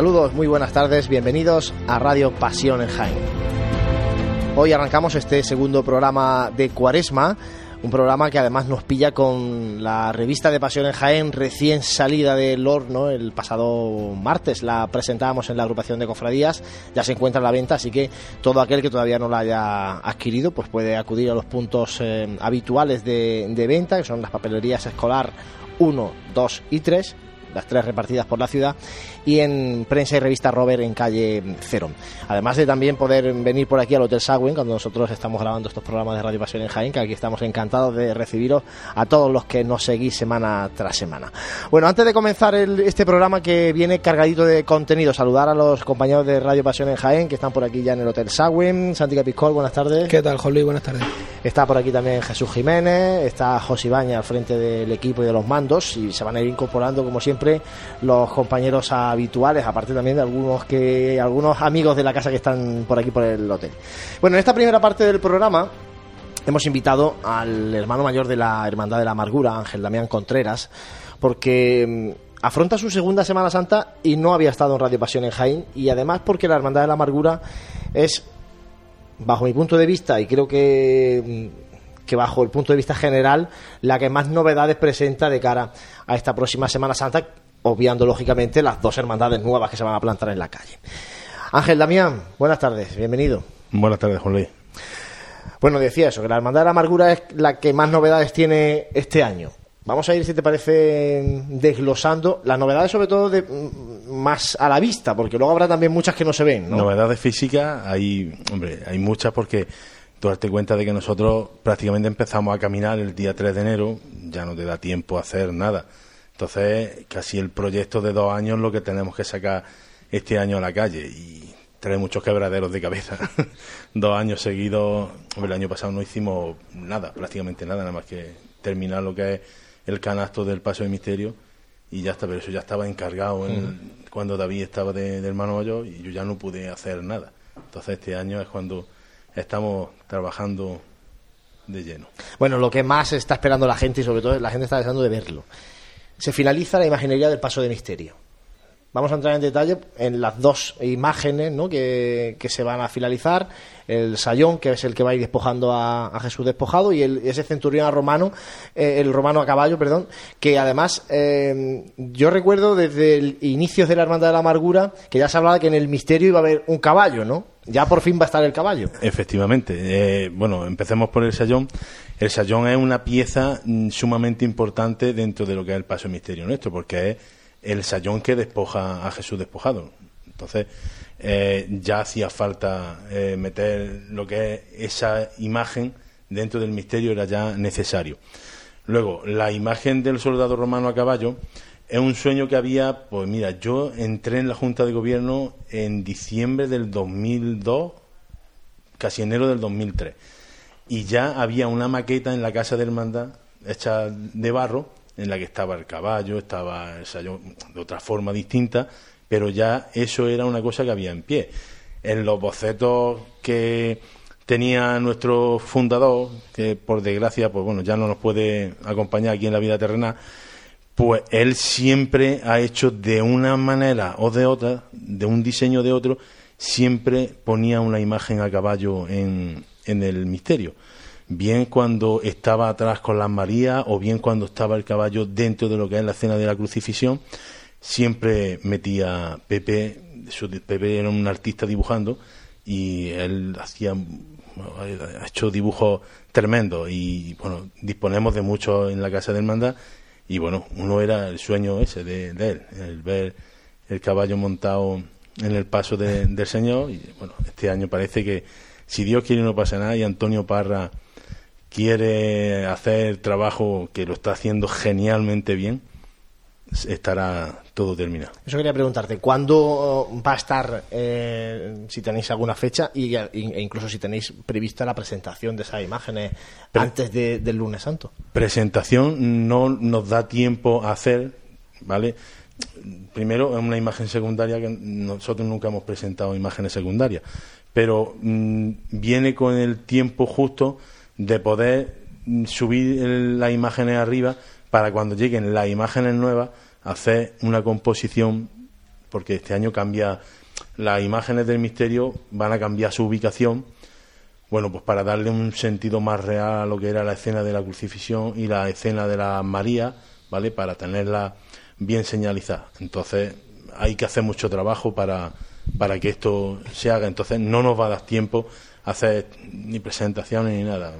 Saludos, muy buenas tardes, bienvenidos a Radio Pasión en Jaén. Hoy arrancamos este segundo programa de Cuaresma, un programa que además nos pilla con la revista de Pasión en Jaén recién salida del horno el pasado martes. La presentábamos en la agrupación de cofradías, ya se encuentra a la venta, así que todo aquel que todavía no la haya adquirido pues puede acudir a los puntos eh, habituales de, de venta, que son las papelerías escolar 1, 2 y 3 las tres repartidas por la ciudad, y en prensa y revista Robert en calle Cero. Además de también poder venir por aquí al Hotel Sagüen cuando nosotros estamos grabando estos programas de Radio Pasión en Jaén, que aquí estamos encantados de recibiros a todos los que nos seguís semana tras semana. Bueno, antes de comenzar este programa que viene cargadito de contenido, saludar a los compañeros de Radio Pasión en Jaén que están por aquí ya en el Hotel Sagüen. Santi Capiscol, buenas tardes. ¿Qué tal, Jolly? Buenas tardes. Está por aquí también Jesús Jiménez, está José Ibaña al frente del equipo y de los mandos y se van a ir incorporando como siempre los compañeros habituales, aparte también de algunos que algunos amigos de la casa que están por aquí por el hotel. Bueno, en esta primera parte del programa hemos invitado al hermano mayor de la Hermandad de la Amargura, Ángel Damián Contreras, porque mm, afronta su segunda Semana Santa y no había estado en Radio Pasión en Jaén y además porque la Hermandad de la Amargura es bajo mi punto de vista, y creo que, que bajo el punto de vista general, la que más novedades presenta de cara a esta próxima Semana Santa, obviando lógicamente las dos hermandades nuevas que se van a plantar en la calle. Ángel Damián, buenas tardes, bienvenido. Buenas tardes, Juan Luis. Bueno, decía eso, que la Hermandad de la Amargura es la que más novedades tiene este año. Vamos a ir, si te parece, desglosando las novedades, sobre todo de, mm, más a la vista, porque luego habrá también muchas que no se ven. ¿no? Novedades físicas, hay, hombre, hay muchas porque tú darte cuenta de que nosotros prácticamente empezamos a caminar el día 3 de enero, ya no te da tiempo a hacer nada. Entonces, casi el proyecto de dos años lo que tenemos que sacar este año a la calle y trae muchos quebraderos de cabeza. dos años seguidos, el año pasado no hicimos nada, prácticamente nada, nada más que terminar lo que es el canasto del paso de misterio y ya está, pero eso ya estaba encargado cuando David estaba de, del hermano mayor y yo ya no pude hacer nada. Entonces este año es cuando estamos trabajando de lleno. Bueno, lo que más está esperando la gente y sobre todo la gente está deseando de verlo. Se finaliza la imaginería del paso de misterio. Vamos a entrar en detalle en las dos imágenes ¿no? que, que se van a finalizar. El sayón, que es el que va a ir despojando a, a Jesús despojado, y el, ese centurión romano, eh, el romano a caballo, perdón, que además eh, yo recuerdo desde el inicio de la Hermandad de la Amargura que ya se hablaba que en el misterio iba a haber un caballo, ¿no? Ya por fin va a estar el caballo. Efectivamente. Eh, bueno, empecemos por el sayón. El sayón es una pieza mm, sumamente importante dentro de lo que es el paso misterio nuestro, porque es el sayón que despoja a Jesús despojado. Entonces, eh, ya hacía falta eh, meter lo que es esa imagen dentro del misterio, era ya necesario. Luego, la imagen del soldado romano a caballo es un sueño que había, pues mira, yo entré en la Junta de Gobierno en diciembre del 2002, casi enero del 2003, y ya había una maqueta en la Casa de Hermandad hecha de barro, en la que estaba el caballo, estaba el sayón de otra forma distinta, pero ya eso era una cosa que había en pie. En los bocetos que tenía nuestro fundador, que por desgracia, pues bueno, ya no nos puede acompañar aquí en la vida terrenal, pues él siempre ha hecho de una manera o de otra, de un diseño de otro, siempre ponía una imagen a caballo en, en el misterio. Bien cuando estaba atrás con las Marías o bien cuando estaba el caballo dentro de lo que es la escena de la crucifixión, siempre metía Pepe, Pepe era un artista dibujando y él hacía ha hecho dibujos tremendos y bueno, disponemos de mucho en la casa del manda y bueno, uno era el sueño ese de, él, el ver el caballo montado en el paso del Señor. Y bueno, este año parece que si Dios quiere no pasa nada y Antonio Parra quiere hacer trabajo que lo está haciendo genialmente bien, estará todo terminado. Eso quería preguntarte, ¿cuándo va a estar, eh, si tenéis alguna fecha y, e incluso si tenéis prevista la presentación de esas imágenes antes del lunes santo? Presentación no nos da tiempo a hacer, ¿vale? Primero, es una imagen secundaria que nosotros nunca hemos presentado imágenes secundarias, pero mm, viene con el tiempo justo de poder subir las imágenes arriba para cuando lleguen las imágenes nuevas hacer una composición porque este año cambia, las imágenes del misterio van a cambiar su ubicación, bueno, pues para darle un sentido más real a lo que era la escena de la crucifixión y la escena de la María, ¿vale? Para tenerla bien señalizada. Entonces, hay que hacer mucho trabajo para, para que esto se haga. Entonces, no nos va a dar tiempo a hacer ni presentaciones ni nada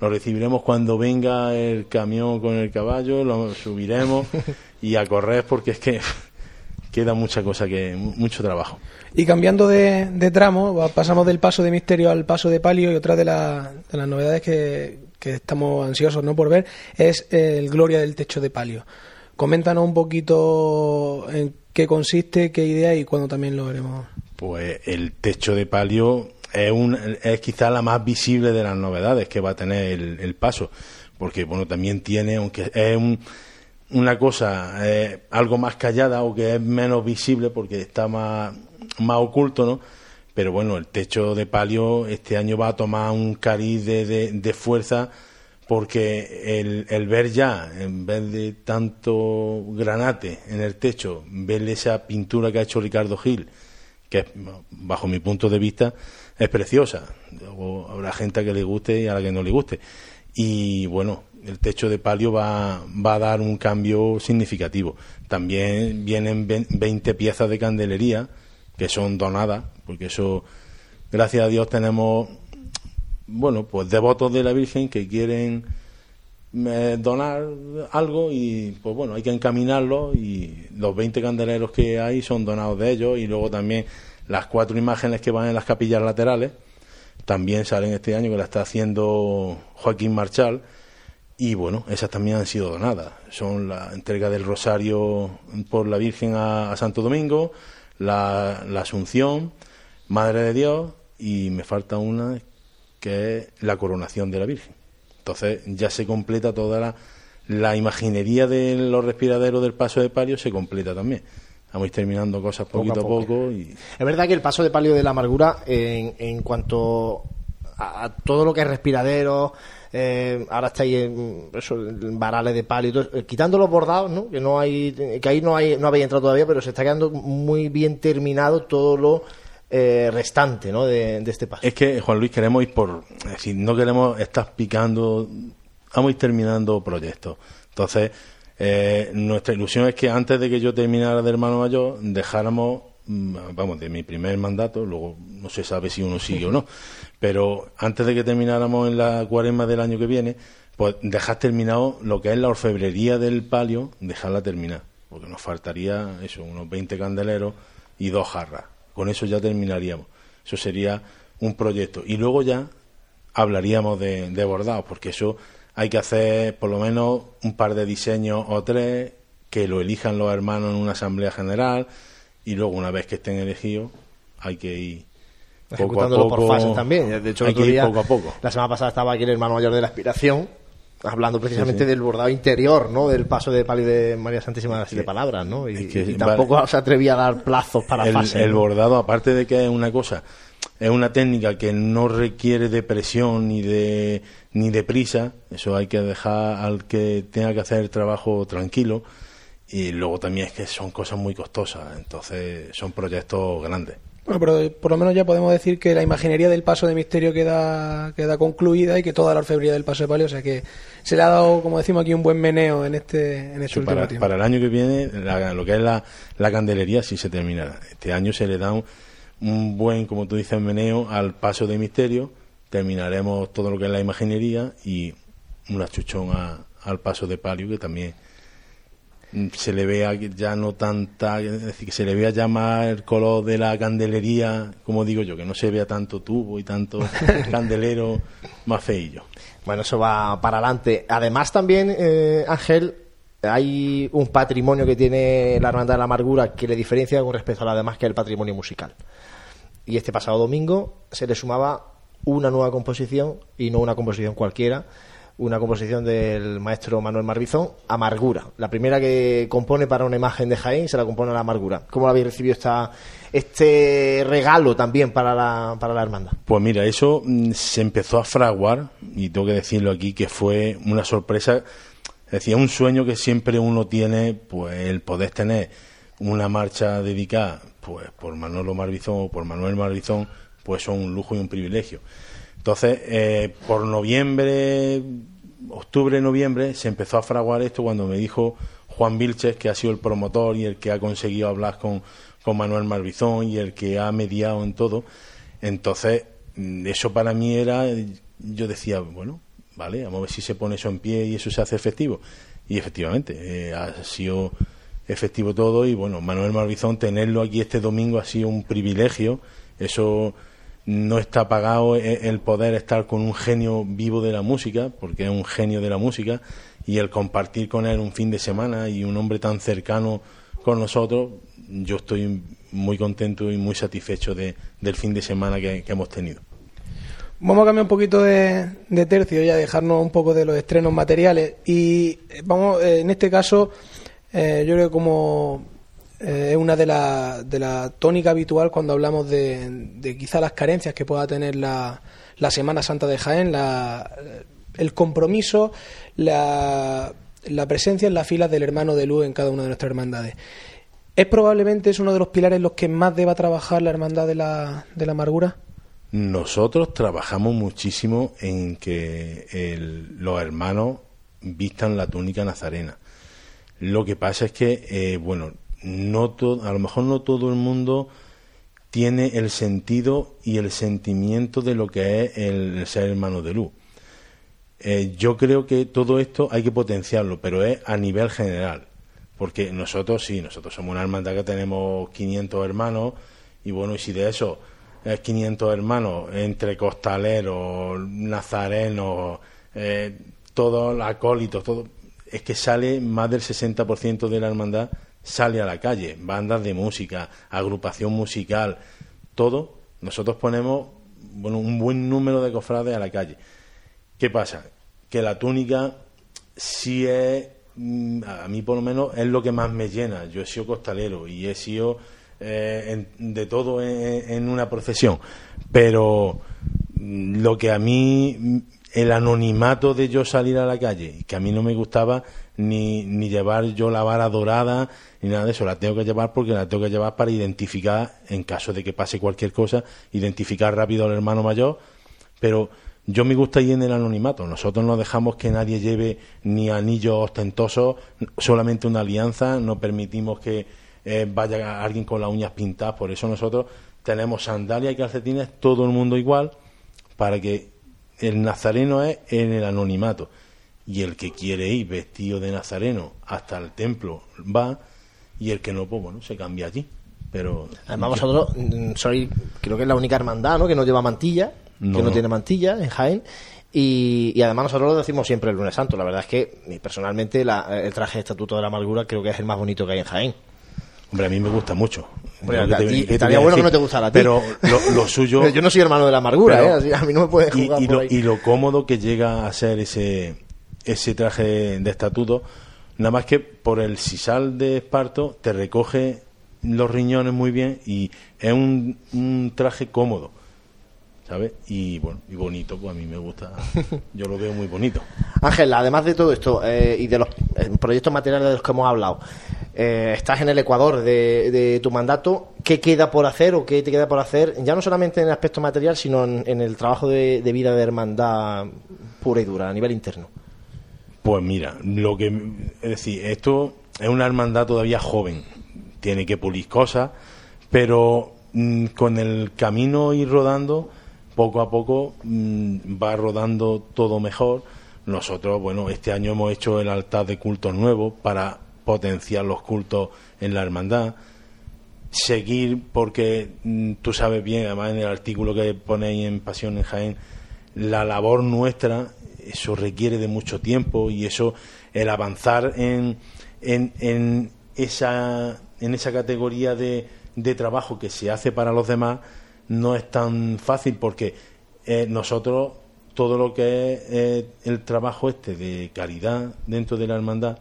lo recibiremos cuando venga el camión con el caballo, lo subiremos y a correr porque es que queda mucha cosa que mucho trabajo. Y cambiando de, tramo, pasamos del paso de misterio al paso de palio y otra de, las novedades que, que, estamos ansiosos no por ver es el Gloria del techo de palio. Coméntanos un poquito en qué consiste, qué idea y cuándo también lo veremos. Pues el techo de palio es, un, es quizá la más visible de las novedades que va a tener el, paso, porque bueno, también tiene, aunque es una cosa eh, algo más callada o que es menos visible porque está más, más oculto, ¿no? Pero bueno, el techo de palio este año va a tomar un cariz de, de, fuerza porque el, el, ver ya, en vez de tanto granate en el techo, ver esa pintura que ha hecho Ricardo Gil, que bajo mi punto de vista es preciosa. Luego habrá gente a que le guste y a la que no le guste. Y bueno, el techo de palio va, va a dar un cambio significativo. También vienen 20 piezas de candelería que son donadas, porque eso, gracias a Dios, tenemos, bueno, pues devotos de la Virgen que quieren eh, donar algo y pues bueno, hay que encaminarlo y los 20 candeleros que hay son donados de ellos y luego también las cuatro imágenes que van en las capillas laterales también salen este año, que la está haciendo Joaquín Marchal. Y bueno, esas también han sido donadas. Son la entrega del Rosario por la Virgen a, Santo Domingo, la, Asunción, Madre de Dios, y me falta una que es la coronación de la Virgen. Entonces ya se completa toda la, la imaginería de los respiraderos del paso de palio, se completa también vamos terminando cosas poquito a poco. y... Es verdad que el paso de palio de la amargura, en, en cuanto a, todo lo que es respiradero, eh, ahora estáis en eso, varales de palio, y todo, eh, quitando los bordados, ¿no? que no hay, que ahí no hay, no habéis entrado todavía, pero se está quedando muy bien terminado todo lo eh, restante ¿no? de, de, este paso. Es que Juan Luis queremos ir por, es decir, no queremos estar picando, vamos a ir terminando proyectos. Entonces, eh, nuestra ilusión es que antes de que yo terminara de hermano mayor, dejáramos, mm, vamos, de mi primer mandato, luego no se sabe si uno sigue o no, pero antes de que termináramos en la cuaresma del año que viene, pues dejar terminado lo que es la orfebrería del palio, dejarla terminar, porque nos faltaría eso, unos 20 candeleros y dos jarras. Con eso ya terminaríamos. Eso sería un proyecto. Y luego ya hablaríamos de, de bordados, porque eso hay que hacer por lo menos un par de diseños o tres que lo elijan los hermanos en una asamblea general y luego una vez que estén elegidos hay que ir poco a poco, por fases también. De hecho, hay que ir poco a poco. La semana pasada estaba aquí el hermano mayor de la aspiración hablando precisamente del bordado interior, ¿no? Del paso de palio de María Santísima de las Siete Palabras, ¿no? Y, tampoco se atrevía a dar plazos para el, fases. El bordado, aparte de que es una cosa, es una técnica que no requiere de presión ni de ni de prisa, eso hay que dejar al que tenga que hacer el trabajo tranquilo y luego también es que son cosas muy costosas, entonces son proyectos grandes. Bueno, pero por lo menos ya podemos decir que la imaginería del paso de misterio queda, queda concluida y que toda la orfebrería del paso de palio, o sea que se le ha dado, como decimos aquí, un buen meneo en este, en este último para, tiempo. Para el año que viene, lo que es la, la candelería sí se terminará. Este año se le da un, un buen, como tú dices, meneo al paso de misterio terminaremos todo lo que es la imaginería y una chuchón al paso de palio que también se le vea ya no tanta, es decir, que se le vea ya más el color de la candelería, como digo yo, que no se vea tanto tubo y tanto candelero más feillo. Bueno, eso va para adelante. Además también, eh, Ángel, hay un patrimonio que tiene la Hermandad de la Amargura que le diferencia con respecto a la demás, que es el patrimonio musical. Y este pasado domingo se le sumaba una nueva composición y no una composición cualquiera, una composición del maestro Manuel Marbizón, Amargura. La primera que compone para una imagen de Jaén se la compone a la Amargura. ¿Cómo habéis recibido esta, este regalo también para la, para la hermandad? Pues mira, eso mm, se empezó a fraguar, y tengo que decirlo aquí, que fue una sorpresa, es decir, un sueño que siempre uno tiene, pues el poder tener una marcha dedicada pues por Manolo Marbizón o por Manuel Marbizón, pues son un lujo y un privilegio. Entonces, eh, por noviembre, octubre, noviembre, se empezó a fraguar esto cuando me dijo Juan Vilches, que ha sido el promotor y el que ha conseguido hablar con, con Manuel Marbizón y el que ha mediado en todo. Entonces, mm, eso para mí era, yo decía, bueno, vale, vamos a ver si se pone eso en pie y eso se hace efectivo. Y efectivamente, eh, ha sido efectivo todo y bueno, Manuel Marbizón, tenerlo aquí este domingo ha sido un privilegio. Eso no está pagado e, el poder estar con un genio vivo de la música, porque es un genio de la música, y el compartir con él un fin de semana y un hombre tan cercano con nosotros, yo estoy muy contento y muy satisfecho de, del fin de semana que, hemos tenido. Vamos a cambiar un poquito de, tercio y a dejarnos un poco de los estrenos materiales. Y eh, vamos, eh, en este caso, eh, yo creo que como es una de las de la tónica habitual cuando hablamos de, de quizá las carencias que pueda tener la, la Semana Santa de Jaén, la, el compromiso, la, la presencia en las filas del hermano de luz en cada una de nuestras hermandades. ¿Es probablemente es uno de los pilares en los que más deba trabajar la hermandad de la, de la amargura? Nosotros trabajamos muchísimo en que los hermanos vistan la túnica nazarena. Lo que pasa es que, eh, bueno, no a lo mejor no todo el mundo tiene el sentido y el sentimiento de lo que es el ser hermano de luz. Eh, yo creo que todo esto hay que potenciarlo, pero es a nivel general. Porque nosotros sí, nosotros somos una hermandad que tenemos 500 hermanos y bueno, y si de eso es 500 hermanos entre costaleros, nazarenos, eh, todos acólitos, todo, es que sale más del 60% de la hermandad sale a la calle, bandas de música, agrupación musical, todo, nosotros ponemos bueno, un buen número de cofrades a la calle. ¿Qué pasa? Que la túnica sí es, mm, a mí por lo menos, es lo que más me llena. Yo he sido costalero y he sido eh, de todo en, una procesión, pero mm, lo que a mí, mm, el anonimato de yo salir a la calle, que a mí no me gustaba ni, ni llevar yo la vara dorada, ni nada de eso, la tengo que llevar porque la tengo que llevar para identificar, en caso de que pase cualquier cosa, identificar rápido al hermano mayor, pero yo me gusta ir en el anonimato. Nosotros no dejamos que nadie lleve ni anillos ostentosos, solamente una alianza. No permitimos que eh, vaya alguien con las uñas pintadas. Por eso nosotros tenemos sandalias y calcetines, todo el mundo igual, para que el nazareno es en el anonimato. Y el que quiere ir vestido de nazareno hasta el templo va, y el que no, pues bueno, se cambia allí. Pero además vosotros mm, sois, creo que es la única hermandad, ¿no? Que no lleva mantilla que no, tiene mantilla en Jaén. Y, además nosotros lo decimos siempre el lunes santo. La verdad es que personalmente el traje de estatuto de la amargura creo que es el más bonito que hay en Jaén. Hombre, a mí me gusta mucho. estaría bueno que no te gustara a ti. Pero lo, suyo... Yo no soy hermano de la amargura, ¿eh? a mí no me puedes jugar y, lo, y lo cómodo que llega a ser ese, ese traje de estatuto, nada más que por el sisal de esparto te recoge los riñones muy bien y es un traje cómodo ¿sabes? Y bueno, y bonito, pues a mí me gusta, yo lo veo muy bonito. Ángel, además de todo esto eh, y de los eh, proyectos materiales de los que hemos hablado, eh, estás en el Ecuador de, tu mandato, ¿qué queda por hacer o qué te queda por hacer, ya no solamente en el aspecto material, sino en, el trabajo de, vida de hermandad pura y dura, a nivel interno? Pues mira, lo que, es decir, esto es una hermandad todavía joven, tiene que pulir cosas, pero mm, con el camino ir rodando, poco a poco mm, va rodando todo mejor. Nosotros, bueno, este año hemos hecho el altar de cultos nuevo para potenciar los cultos en la hermandad. Seguir, porque mm, tú sabes bien, además en el artículo que ponéis en Pasión en Jaén, la labor nuestra, eso requiere de mucho tiempo y eso, el avanzar en, esa, en esa categoría de trabajo que se hace para los demás, no es tan fácil porque eh, nosotros todo lo que es eh, el trabajo este de caridad dentro de la hermandad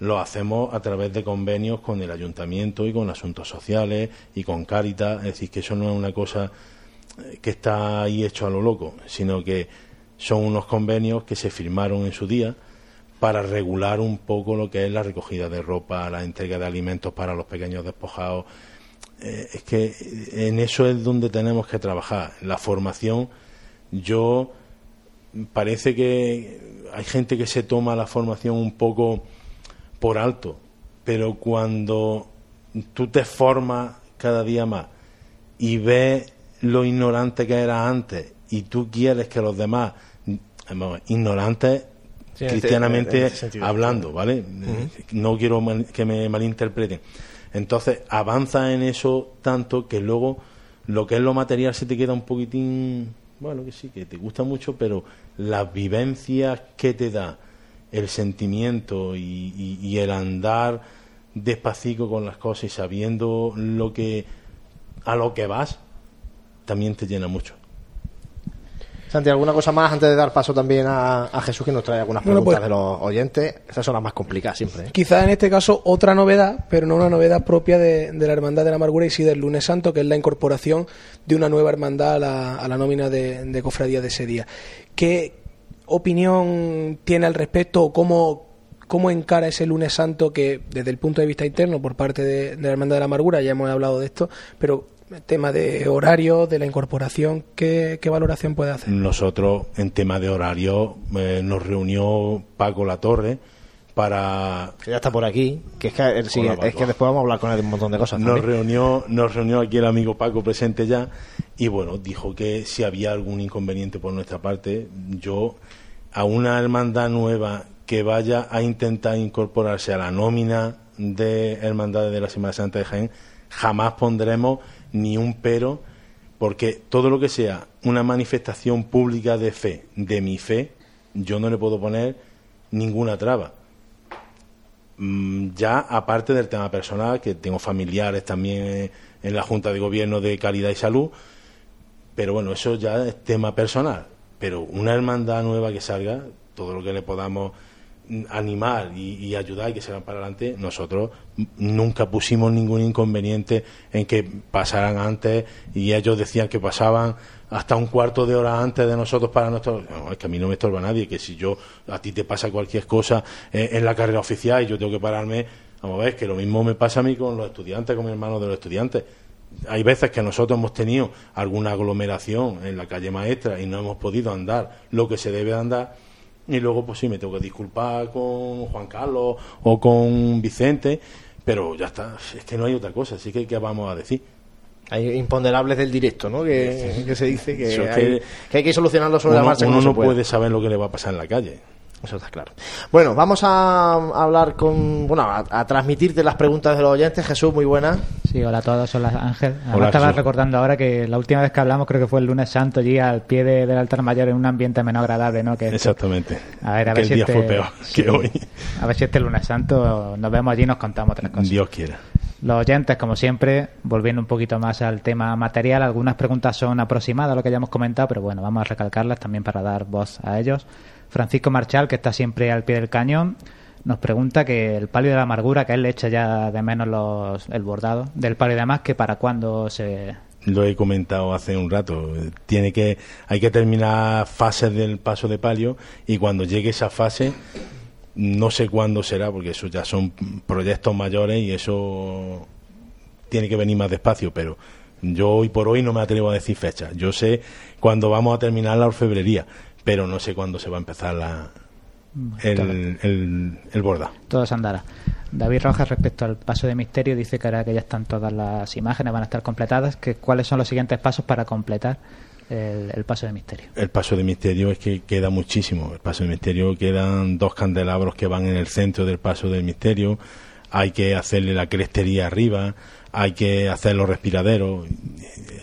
lo hacemos a través de convenios con el ayuntamiento y con asuntos sociales y con Cáritas, es decir, que eso no es una cosa eh, que está ahí hecho a lo loco, sino que son unos convenios que se firmaron en su día para regular un poco lo que es la recogida de ropa, la entrega de alimentos para los pequeños despojados. Eh, es que en eso es donde tenemos que trabajar. La formación, yo parece que hay gente que se toma la formación un poco por alto, pero cuando tú te formas cada día más y ves lo ignorante que era antes y tú quieres que los demás, ignorantes cristianamente hablando, ¿vale? No quiero que me malinterpreten. Entonces, avanza en eso tanto que luego lo que es lo material se te queda un poquitín, bueno, que sí, que te gusta mucho, pero las vivencias que te da el sentimiento y, el andar despacito con las cosas y sabiendo lo que a lo que vas, también te llena mucho. Santi, ¿alguna cosa más antes de dar paso también a, Jesús que nos trae algunas preguntas pues- de los oyentes? Esas son las más complicadas siempre. ¿eh? Quizás en este caso otra novedad, pero no una novedad propia de, la Hermandad de la Amargura y sí del Lunes Santo, que es la incorporación de una nueva hermandad a la, nómina de, cofradía de ese día. ¿Qué opinión tiene al respecto o cómo, cómo encara ese lunes santo que desde el punto de vista interno por parte de, de, la Hermandad de la Amargura, ya hemos hablado de esto, pero tema de horario, de la incorporación, ¿qué, valoración puede hacer? Nosotros, en tema de horario, eh, nos reunió Paco La Torre para... Que ya está por aquí, que es que, es que después vamos a hablar con él de un montón de cosas. Nos reunió, nos reunió aquí el amigo Paco presente ya y bueno, dijo que si había algún inconveniente por nuestra parte, yo a una hermandad nueva que vaya a intentar incorporarse a la nómina de hermandades de la Semana Santa de Jaén, jamás pondremos ni un pero, porque todo lo que sea una manifestación pública de fe, de mi fe, yo no le puedo poner ninguna traba. Mm, ya aparte del tema personal, que tengo familiares también en la Junta de Gobierno de Calidad y Salud, pero bueno, eso ya es tema personal. Pero una hermandad nueva que salga, todo lo que le podamos animar y, ayudar y que se van para adelante, nosotros nunca pusimos ningún inconveniente en que pasaran antes y ellos decían que pasaban hasta un cuarto de hora antes de nosotros para nosotros. es que a mí no me estorba nadie, que si yo a ti te pasa cualquier cosa eh, en la carrera oficial y yo tengo que pararme, vamos a ver, que lo mismo me pasa a mí con los estudiantes, con mi hermano de los estudiantes. Hay veces que nosotros hemos tenido alguna aglomeración en la calle maestra y no hemos podido andar lo que se debe andar y luego, pues sí, me tengo que disculpar con Juan Carlos o con Vicente, pero ya está, es que no hay otra cosa, así que ¿qué vamos a decir? Hay imponderables del directo, ¿no? Que, se dice que, hay, que, hay, que solucionarlo sobre la marcha. Uno no puede saber lo que le va a pasar en la calle. Eso está claro. Bueno, vamos a hablar con. Bueno, a, transmitirte las preguntas de los oyentes. Jesús, muy buena. Sí, hola a todos, hola Ángel. Ahora estaba recordando ahora que la última vez que hablamos, creo que fue el lunes santo, allí al pie del altar mayor en un ambiente menos agradable, ¿no? Que Exactamente. A ver, a ver si el día este, fue peor que hoy. A ver si este lunes santo nos vemos allí y nos contamos tres cosas. Dios quiera. Los oyentes, como siempre, volviendo un poquito más al tema material, algunas preguntas son aproximadas a lo que ya hemos comentado, pero bueno, vamos a recalcarlas también para dar voz a ellos. Francisco Marchal, que está siempre al pie del cañón, nos pregunta que el palio de la amargura, que él le echa ya de menos los, el bordado del palio de más, que para cuándo se... Lo he comentado hace un rato. Tiene que, hay que terminar fases del paso de palio y cuando llegue esa fase, no sé cuándo será, porque eso ya son proyectos mayores y eso tiene que venir más despacio, pero yo hoy por hoy no me atrevo a decir fecha. Yo sé cuándo vamos a terminar la orfebrería pero no sé cuándo se va a empezar la, el, el, el, borda. Todo se andará. David Rojas, respecto al paso de misterio, dice que ahora que ya están todas las imágenes, van a estar completadas, que cuáles son los siguientes pasos para completar el, paso de misterio. El paso de misterio es que queda muchísimo. El paso de misterio quedan dos candelabros que van en el centro del paso del misterio. Hay que hacerle la crestería arriba, hay que hacer los respiraderos.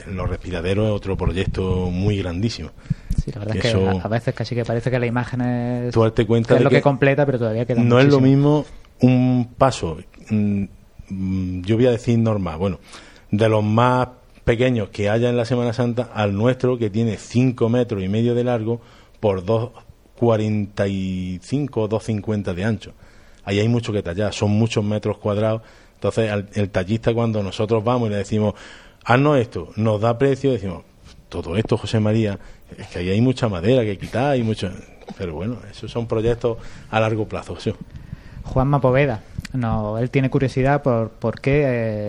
Los respiraderos es otro proyecto muy grandísmo. Sí, la verdad es que a, veces casi que parece que la imagen es, cuenta es lo que, completa, pero todavía queda No es lo mismo un paso, mm, yo voy a decir normal, bueno, de los más pequeños que haya en la Semana Santa al nuestro que tiene 5 metros y medio de largo por 2,45 o 2,50 de ancho. Ahí hay mucho que tallar, son muchos metros cuadrados. Entonces, el tallista cuando nosotros vamos y le decimos, haznos esto, nos da precio, decimos, todo esto, José María, es que ahí hay mucha madera que quitar, y mucho... pero bueno, esos son proyectos a largo plazo. ¿sí? Juanma Poveda, no, él tiene curiosidad por, por qué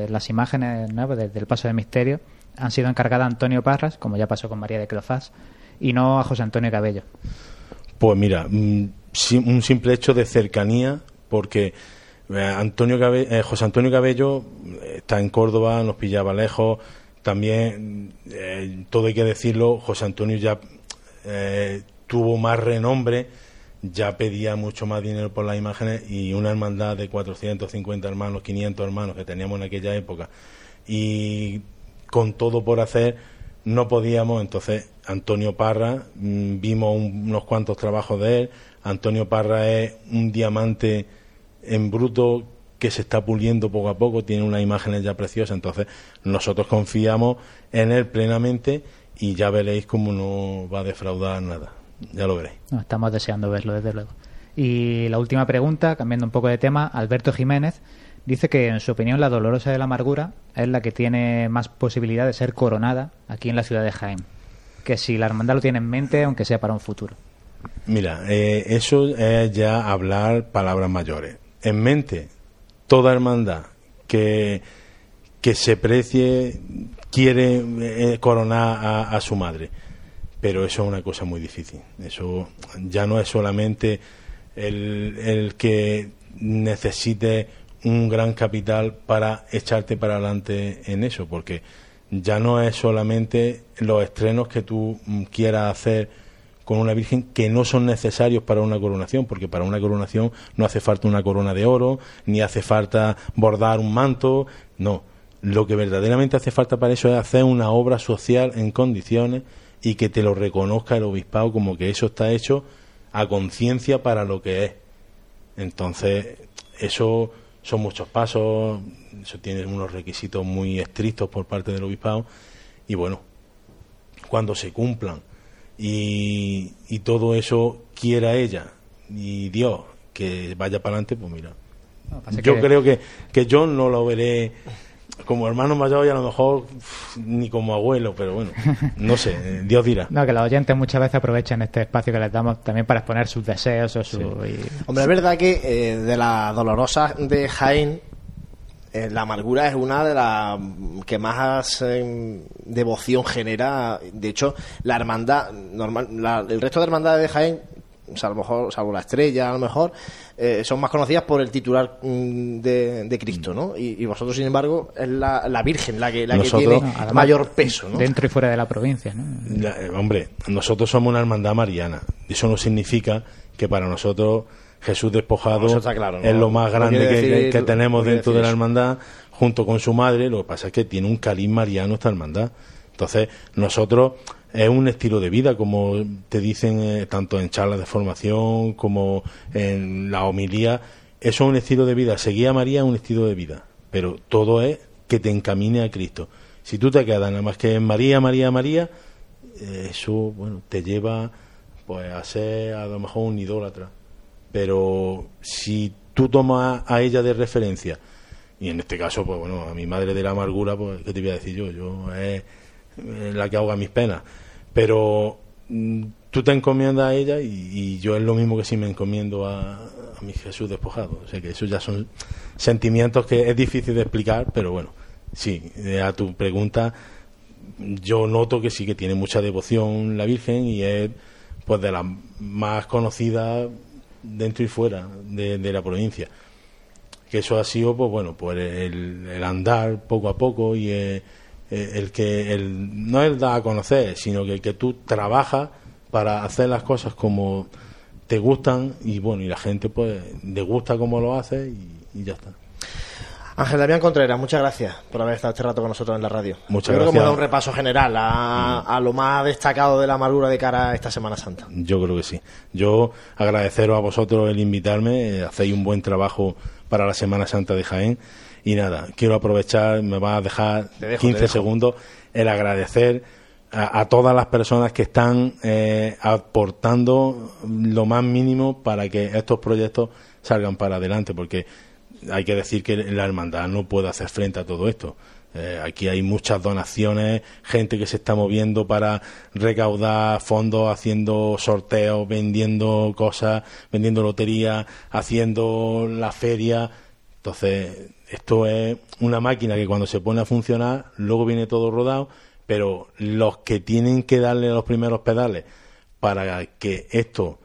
eh, las imágenes ¿no? del paso de misterio han sido encargadas a Antonio Parras, como ya pasó con María de Clofás, y no a José Antonio Cabello. Pues mira, mm, un simple hecho de cercanía, porque eh, Antonio eh, José Antonio Cabello está en Córdoba, nos pillaba lejos, también, todo hay que decirlo, José Antonio ya tuvo más renombre ya pedía mucho más dinero por las imágenes y una hermandad de 450 hermanos, 500 hermanos que teníamos en aquella época. Y con todo por hacer no podíamos, entonces Antonio Parra, mm, vimos unos cuantos trabajos de él, Antonio Parra es un diamante en bruto que se está puliendo poco a poco, tiene unas imágenes ya preciosas, entonces nosotros confiamos en él plenamente y ya veréis cómo no va a defraudar nada ya lo veréis. estamos deseando verlo, desde luego. Y la última pregunta, cambiando un poco de tema, Alberto Jiménez dice que, en su opinión, la Dolorosa de la Amargura es la que tiene más posibilidad de ser coronada aquí en la ciudad de Jaén. Que si la hermandad lo tiene en mente, aunque sea para un futuro. Mira, eh, eso es ya hablar palabras mayores. En mente, toda hermandad que, que se precie quiere eh, coronar a su madre pero eso es una cosa muy difícil. Eso ya no es solamente el, el que necesite un gran capital para echarte para adelante en eso, porque ya no es solamente los estrenos que tú quieras hacer con una virgen que no son necesarios para una coronación, porque para una coronación no hace falta una corona de oro, ni hace falta bordar un manto, no. Lo que verdaderamente hace falta para eso es hacer una obra social en condiciones y que te lo reconozca el obispado como que eso está hecho a conciencia para lo que es. Entonces, eso son muchos pasos, eso tiene unos requisitos muy estrictos por parte del obispado y bueno, cuando se cumplan y, y todo eso quiera ella y Dios que vaya para adelante, pues mira, yo creo que, que yo no lo veré como hermano mayor y a lo mejor ni como abuelo, pero bueno, no sé, Dios dirá. No, que los oyentes muchas veces aprovechan este espacio que les damos también para exponer sus deseos o su... Hombre, es verdad que eh, de las dolorosas de Jaén, eh, la amargura es una de las que más eh, devoción genera. De hecho, la hermandad, normal, el resto de hermandades de Jaén a lo mejor, salvo la estrella, a lo mejor, eh, son más conocidas por el titular mm, de, Cristo, ¿no? Y, vosotros, sin embargo, es la, Virgen la que, la que tiene mayor peso, ¿no? Dentro y fuera de la provincia, ¿no? Eh, hombre, nosotros somos una hermandad mariana. Eso no significa que para nosotros Jesús despojado es lo más grande que, tenemos dentro de la hermandad, junto con su madre. Lo que pasa es que tiene un cariz mariano esta hermandad. Entonces, nosotros es un estilo de vida, como te dicen eh, tanto en charlas de formación como en la homilía. Eso es un estilo de vida. Seguir a María es un estilo de vida, pero todo es que te encamine a Cristo. Si tú te quedas nada más que en María, María, María, eh, eso bueno te lleva pues a ser a lo mejor un idólatra. Pero si tú tomas a ella de referencia, y en este caso, pues bueno, a mi madre de la amargura, pues, ¿qué te voy a decir yo? Yo es la que ahoga mis penas. Pero mm, tú te encomiendas a ella y, yo es lo mismo que si me encomiendo a, mi Jesús despojado. O sea que eso ya son sentimientos que es difícil de explicar, pero bueno, sí, eh, a tu pregunta, yo noto que sí que tiene mucha devoción la Virgen y es pues de las más conocidas dentro y fuera de, la provincia. Que eso ha sido, pues bueno, pues el, andar poco a poco y eh, el que el, no es da a conocer, sino que, que tú trabajas para hacer las cosas como te gustan y bueno, y la gente pues le gusta como lo hace y, ya está. Ángel Damián Contreras, muchas gracias por haber estado este rato con nosotros en la radio. Muchas Yo gracias. creo que hemos dado un repaso general a, a, lo más destacado de la amargura de cara a esta Semana Santa. Yo creo que sí. Yo agradeceros a vosotros el invitarme, eh, hacéis un buen trabajo para la Semana Santa de Jaén y nada, quiero aprovechar, me va a dejar 15 segundos, el agradecer a, todas las personas que están eh, aportando lo más mínimo para que estos proyectos salgan para adelante, porque hay que decir que la hermandad no puede hacer frente a todo esto. Eh, aquí hay muchas donaciones, gente que se está moviendo para recaudar fondos, haciendo sorteos, vendiendo cosas, vendiendo lotería, haciendo la feria. Entonces, esto es una máquina que cuando se pone a funcionar, luego viene todo rodado, pero los que tienen que darle los primeros pedales para que esto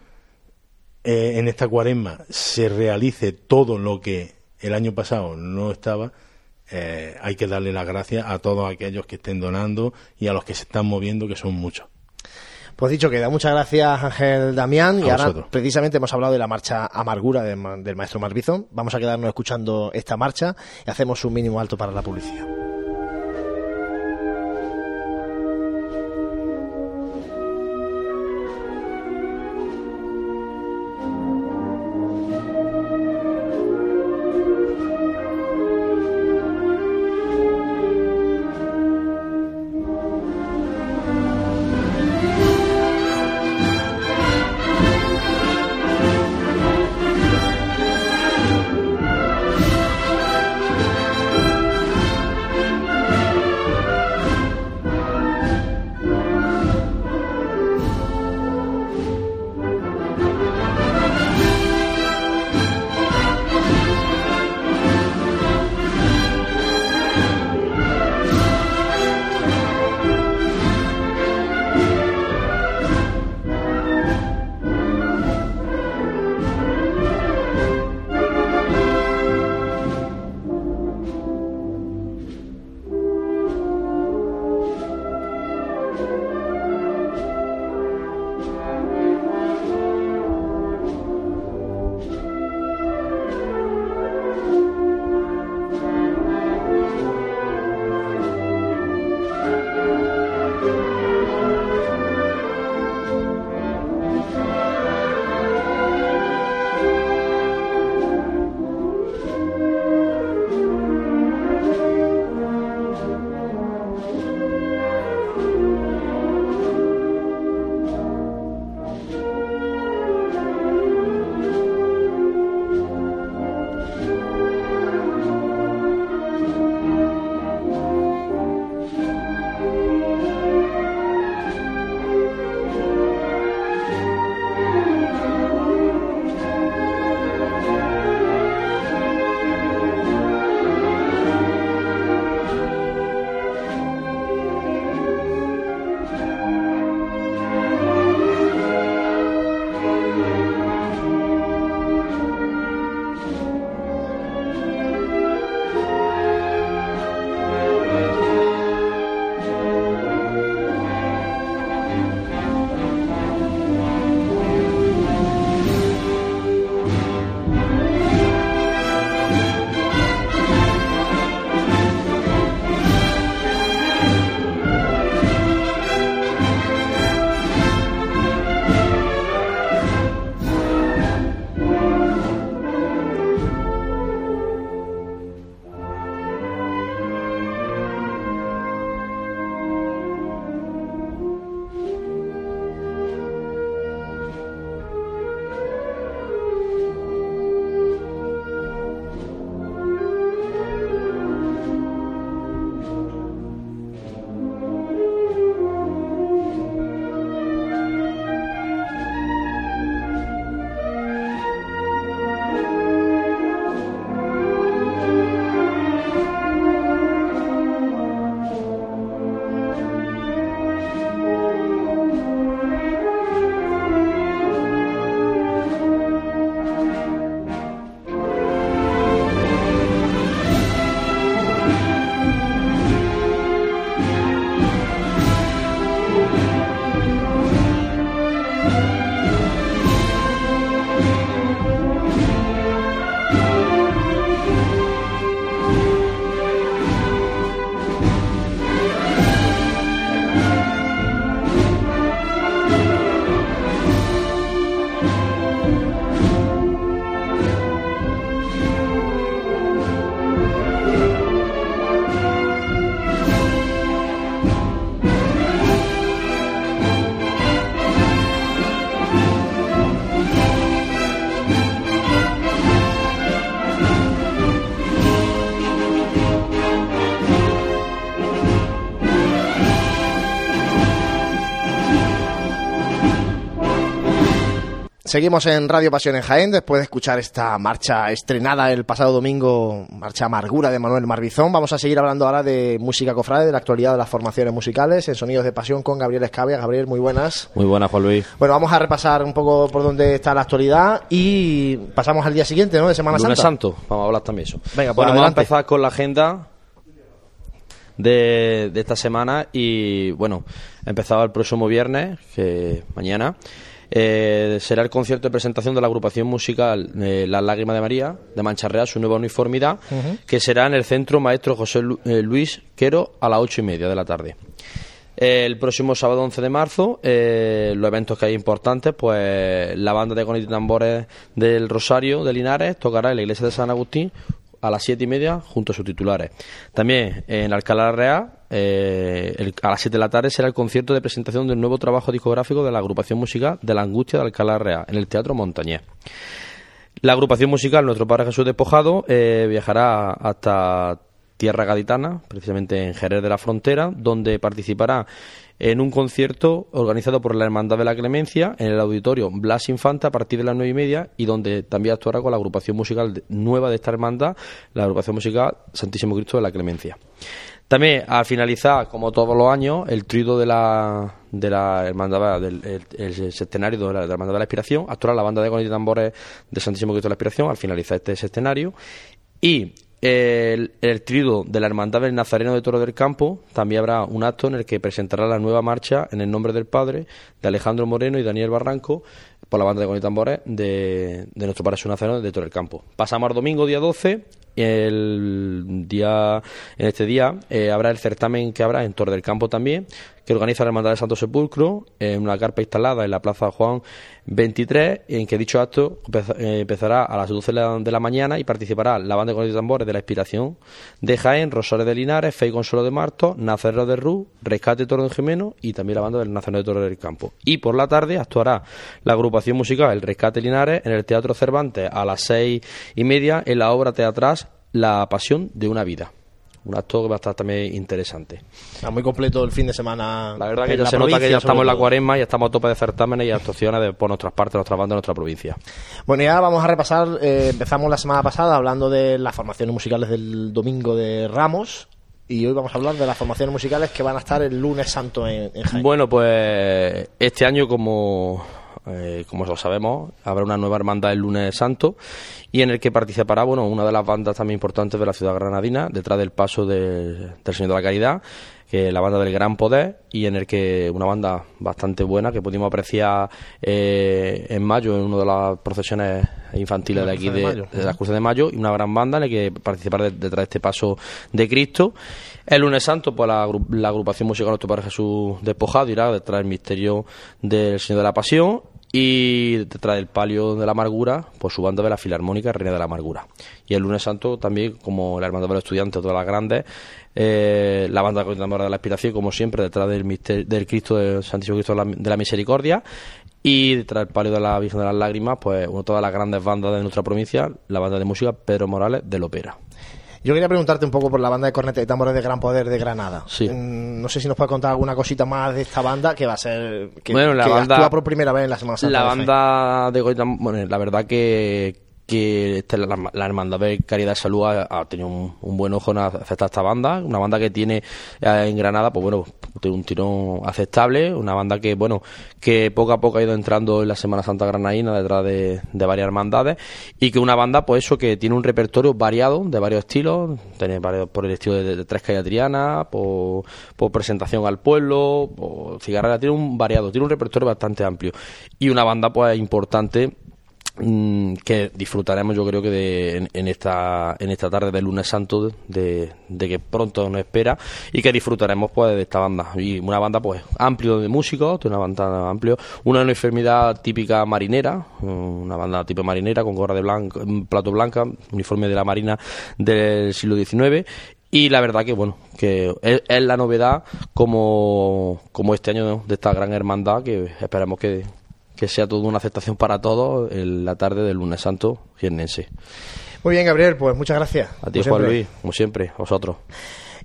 eh, en esta cuaresma se realice todo lo que el año pasado no estaba, eh, hay que darle las gracias a todos aquellos que estén donando y a los que se están moviendo, que son muchos. Pues dicho queda, muchas gracias Ángel Damián. y ahora precisamente hemos hablado de la marcha Amargura del, maestro Marbizón. Vamos a quedarnos escuchando esta marcha y hacemos un mínimo alto para la publicidad. Seguimos en Radio Pasión en Jaén después de escuchar esta marcha estrenada el pasado domingo, marcha amargura de Manuel Marbizón. Vamos a seguir hablando ahora de música cofrade, de la actualidad de las formaciones musicales en Sonidos de Pasión con Gabriel Escabia. Gabriel, muy buenas. Muy buenas, Juan Luis. Bueno, vamos a repasar un poco por dónde está la actualidad y pasamos al día siguiente, ¿no? De Semana Lunes Santa. Santo, vamos a hablar también eso. Venga, pues bueno, vamos a empezar con la agenda de, de esta semana y bueno, empezaba el próximo viernes, que mañana, eh, será el concierto de presentación de la agrupación musical eh, Las Lágrimas de María, de Mancha Real, su nueva uniformidad, que será en el Centro Maestro José Lu- eh, Luis Quero a las ocho y media de la tarde. El próximo sábado 11 de marzo, eh, los eventos que hay importantes, pues la banda de cornetas y tambores del Rosario de Linares tocará en la iglesia de San Agustín a las siete y media junto a sus titulares. También en Alcalá Real, eh, a las 7 de la tarde será el concierto de presentación del nuevo trabajo discográfico de la agrupación musical de la Angustia de Alcalá Real en el Teatro Montañés. La agrupación musical Nuestro Padre Jesús Despojado eh, viajará hasta Tierra Gaditana, precisamente en Jerez de la Frontera, donde participará en un concierto organizado por la Hermandad de la Clemencia en el auditorio Blas Infanta a partir de las nueve y media y donde también actuará con la agrupación musical nueva de esta hermandad, la agrupación musical Santísimo Cristo de la Clemencia. También, al finalizar, como todos los años, el trío de la, de la hermandad, del el, de la, de la hermandad de la Inspiración, actuará la banda de cornetas y tambores de Santísimo Cristo de la Inspiración al finalizar este sextenario. Y el, el trío de la hermandad del Nazareno de Toro del Campo también habrá un acto en el que presentará la nueva marcha en el nombre del Padre de Alejandro Moreno y Daniel Barranco por la banda de y tambores de, nuestro Jesús Nazareno de Toro del Campo. Pasamos al domingo, día 12, el día en este día eh, habrá el certamen que habrá en Torre del Campo también que organiza la Hermandad de Santo Sepulcro en una carpa instalada en la Plaza Juan 23 en que dicho acto eh, empezará a las 12 de la, mañana y participará la banda cornetas y tambores de la Inspiración de Jaén, Rosales de Linares, Fey Consuelo de Marto, Nazareno de Rú, Rescate Toro de Jimeno y también la banda del Nazareno de Toro del Campo. Y por la tarde actuará la agrupación musical El Rescate Linares en el Teatro Cervantes a las seis y media en la obra teatral La Pasión de una Vida. Un acto que va a estar también interesante. Está muy completo el fin de semana. La verdad que ya se nota que ya estamos en la cuaresma y estamos a tope de certámenes y actuaciones de, por nuestras partes, nuestras bandas, nuestra provincia. Bueno, ya vamos a repasar. eh, empezamos la semana pasada hablando de las formaciones musicales del domingo de Ramos. Y hoy vamos a hablar de las formaciones musicales que van a estar el lunes santo en, en Jaén. Bueno, pues este año, como, eh, como lo sabemos, habrá una nueva hermandad el lunes santo y en el que participará bueno, una de las bandas también importantes de la ciudad granadina, detrás del paso de- del Señor de la Caridad, que es la banda del Gran Poder, y en el que una banda bastante buena que pudimos apreciar eh, en mayo en una de las procesiones infantiles de aquí de de, de las Cruces de Mayo, y una gran banda en la que participará de- detrás de este paso de Cristo. El lunes santo, pues la, la agrupación musical Nuestro Padre Jesús Despojado irá detrás del misterio del Señor de la Pasión y detrás del palio de la amargura, pues su banda de la Filarmónica Reina de la Amargura. Y el lunes santo también, como la Hermandad de los Estudiantes, todas las grandes, eh, la banda de la Inspiración, como siempre, detrás del, mister- del Cristo, del Santísimo Cristo de la, de la Misericordia. Y detrás del palio de la Virgen de las Lágrimas, pues una de todas las grandes bandas de nuestra provincia, la banda de música Pedro Morales del Ópera. Yo quería preguntarte un poco por la banda de cornetas y tambores de Gran Poder de Granada. Sí. Mm, No sé si nos puedes contar alguna cosita más de esta banda que va a ser. que, Bueno, la que banda- actúa por primera vez en la Semana Santa. La de banda de Goitam, bueno, la verdad que, que esta- la, Hermandad de Caridad Salud ha, tenido un, buen ojo en aceptar esta banda, una banda que tiene eh, en Granada, pues bueno, tiene un tirón aceptable, una banda que, bueno, que poco a poco ha ido entrando en la Semana Santa Granadina detrás de, varias hermandades y que una banda, pues eso, que tiene un repertorio variado, de varios estilos, tiene varios por el estilo de, Tres Calles Triana, por, por presentación al pueblo, por cigarrera, tiene un variado, tiene un repertorio bastante amplio y una banda, pues, importante que disfrutaremos yo creo que de, en, esta en esta tarde del lunes santo de, de que pronto nos espera y que disfrutaremos pues de esta banda. Y una banda pues amplio de músicos de una banda amplio. Una uniformidad típica marinera una banda tipo marinera con gorra de blanco plato blanca uniforme de la marina del siglo XIX y la verdad que bueno que es, es la novedad como como este año de esta gran hermandad que esperamos que que sea toda una aceptación para todos en la tarde del lunes santo jiennense. Muy bien, Gabriel, pues muchas gracias. A ti, como Juan siempre. Luis, como siempre, a vosotros.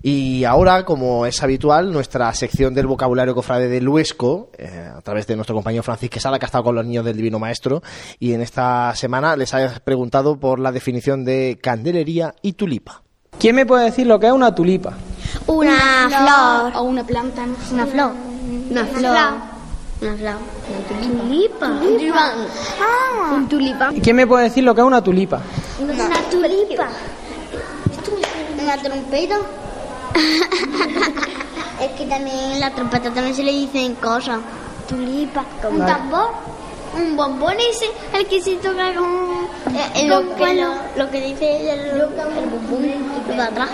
Y ahora, como es habitual, nuestra sección del vocabulario cofrade de Luesco, eh, a través de nuestro compañero Francisco Quesada, que ha estado con los niños del Divino Maestro, y en esta semana les ha preguntado por la definición de candelería y tulipa. ¿Quién me puede decir lo que es una tulipa? Una, flor. O una planta, no sé. Una flor. Una flor. Una flor. Una tulipa. Ah. Un tulipán. ¿Quién me puede decir lo que es una tulipa? Una, tulipa. Una trompeta. es que también la trompeta también se le dicen cosas. Tulipa. Un tambor. Un bombón ese, el que se toca con... Eh, lo, que, lo, lo que dice ella, el, el bombón, que va atrás.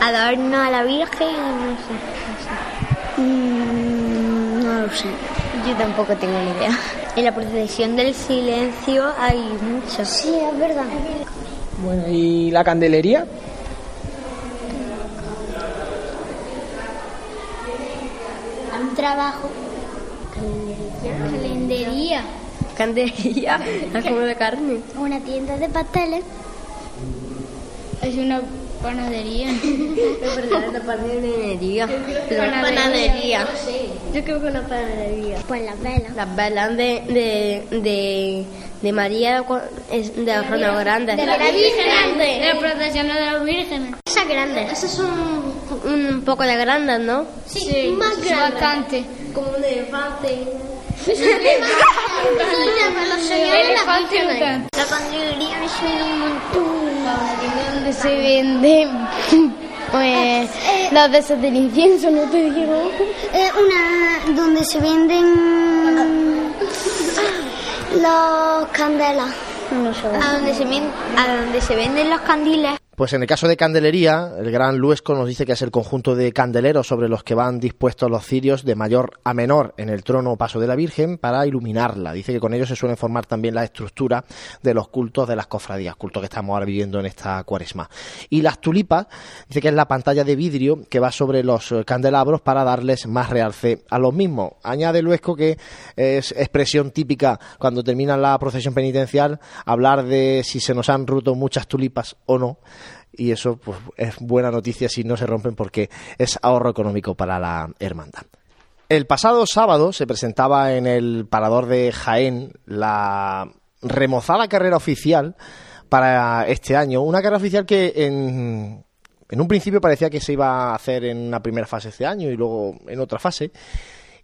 Adorno a la Virgen, no sé. Mm, No lo sé. Yo tampoco tengo ni idea. En la procesión del silencio hay mucho. Sí, es verdad. Bueno, ¿y la candelería? Un trabajo. Calendería. Candería, es como de carne. Una tienda de pasteles. Es una panadería. Una panadería. Una panadería. Yo creo que una panadería. Pues las velas. Las velas de, de, de, de María es de los Ronos Grandes. De la Virgen. De la procesión de las vírgenes. Esas grandes. Esas son un poco de grandes, ¿no? Sí, más grandes. Bastante. Como un elefante. Las. La panadería me suena un montón. Donde se venden pues los de esos del incienso, ¿no te digo? Eh, una donde se venden los candelas. A donde se, a donde se venden los candiles. Pues en el caso de candelería, el gran Luesco nos dice que es el conjunto de candeleros sobre los que van dispuestos los cirios de mayor a menor en el trono o paso de la Virgen para iluminarla. Dice que con ellos se suelen formar también la estructura de los cultos de las cofradías, culto que estamos ahora viviendo en esta cuaresma. Y las tulipas, dice que es la pantalla de vidrio que va sobre los eh, candelabros para darles más realce a los mismos. Añade Luesco que es expresión típica cuando termina la procesión penitencial hablar de si se nos han roto muchas tulipas o no y eso pues es buena noticia si no se rompen porque es ahorro económico para la hermandad. El pasado sábado se presentaba en el parador de Jaén la remozada carrera oficial para este año, una carrera oficial que en, un principio parecía que se iba a hacer en una primera fase este año y luego en otra fase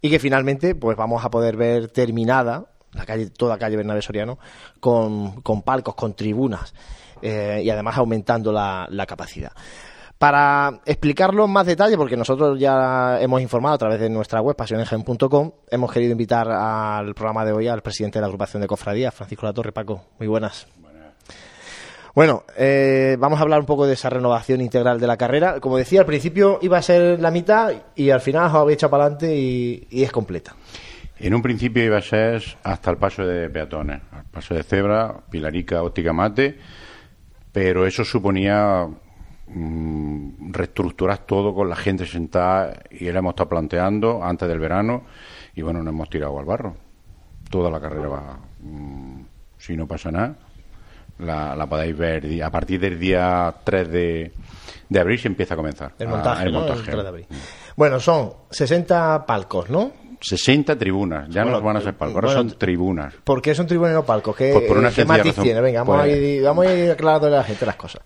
y que finalmente pues vamos a poder ver terminada la calle toda calle Bernabé Soriano con, con palcos, con tribunas eh, y además aumentando la, la capacidad. Para explicarlo en más detalle, porque nosotros ya hemos informado a través de nuestra web pasionengen.com, hemos querido invitar al programa de hoy al presidente de la agrupación de cofradías, Francisco Latorre. Paco, muy buenas. Bueno, eh, vamos a hablar un poco de esa renovación integral de la carrera. Como decía, al principio iba a ser la mitad y al final os habéis echado para adelante y, y es completa. En un principio iba a ser hasta el paso de peatones, al paso de cebra, Pilarica, Óptica Mate, pero eso suponía mm, reestructurar todo con la gente sentada y lo hemos estado planteando antes del verano y bueno, nos hemos tirado al barro. Toda la carrera va, mm, si no pasa nada, la, la podéis ver a partir del día 3 de, de abril se empieza a comenzar. El a- montaje, el ¿no? montaje. El 3 de abril. Bueno, son 60 palcos, ¿no? 60 tribunas, ya Bueno, no van a ser palcos, ahora bueno, son tribunas. ¿Por qué son tribunas y no palcos? ¿Qué, Pues por una qué matiz razón. tiene? Venga, vamos, Pues- a ir, vamos a ir aclarando a la gente las cosas.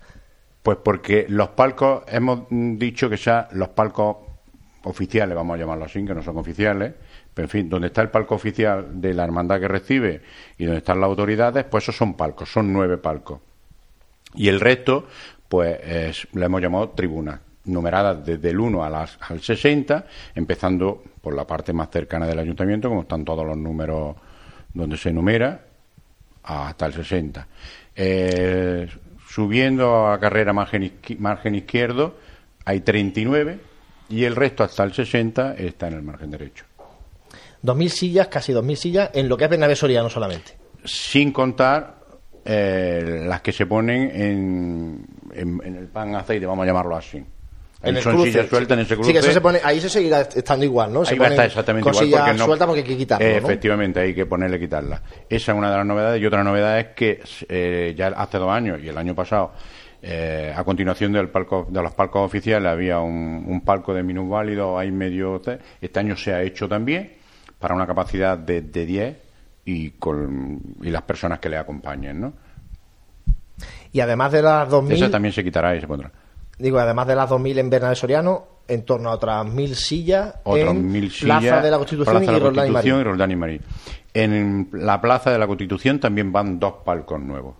Pues porque los palcos, hemos dicho que sean los palcos oficiales, vamos a llamarlo así, que no son oficiales, pero en fin, donde está el palco oficial de la hermandad que recibe y donde están las autoridades, pues esos son palcos, son nueve palcos. Y el resto, pues es- le hemos llamado tribunas, numeradas desde el 1 a las, al 60, empezando por la parte más cercana del ayuntamiento, como están todos los números donde se numera, hasta el 60. Eh, subiendo a carrera margen, margen izquierdo, hay 39 y el resto hasta el 60 está en el margen derecho. 2.000 sillas, casi 2.000 sillas, en lo que es Bernabé Soriano solamente. Sin contar eh, las que se ponen en, en- en el pan aceite, vamos a llamarlo así. Ahí el son cruce, sillas sueltas en ese cruce. Sí, que eso se pone, ahí se seguirá estando igual, ¿no? Se Ahí va a estar exactamente con igual. sillas no- sueltas porque hay que quitarlo, Eh, ¿no? Efectivamente, hay que ponerle quitarla. Esa es una de las novedades. Y otra novedad es que eh, ya hace dos años y el año pasado, eh, a continuación del palco, de los palcos oficiales, había un, un palco de minusválidos, hay medio. Este año se ha hecho también para una capacidad de, de 10 y, con, y las personas que le acompañen, ¿no? Y además de las 2000, Esa también se quitará y se pondrá. Digo, además de las 2000 en Bernabé Soriano, en torno a otras 1000 sillas Otras en mil sillas. Plaza de la Constitución Plaza de y Roldán y Constitución Marín. y Roldán y Marín. En la Plaza de la Constitución también van dos palcos nuevos.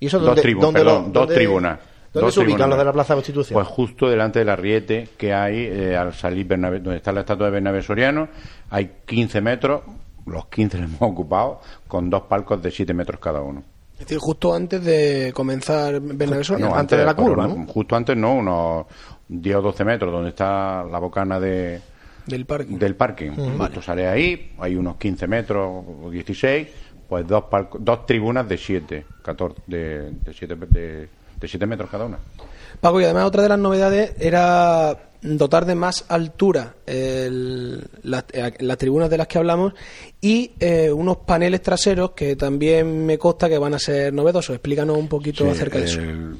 ¿Y eso dos dónde perdón, dos tribunas. ¿Dónde Dos se ubican los de la Plaza de la Constitución? Pues justo delante del arriete que hay eh, al salir Bernabé, donde está la estatua de Bernabé Soriano, hay 15 metros, los 15 los hemos ocupado, con dos palcos de 7 metros cada uno. Es decir, justo antes de comenzar Soriano. No, antes de la curva, no. Justo antes no, unos 10 o 12 metros, donde está la bocana de, del parque. del parking. Justo sale ahí, hay unos 15 metros o 16, pues dos, dos tribunas de 7, 14, de, de 7 de, de siete metros cada una. Paco, y además otra de las novedades era dotar de más altura el- las, eh, las tribunas de las que hablamos y eh, unos paneles traseros que también me consta que van a ser novedosos. Explícanos un poquito Sí, acerca de eso. el-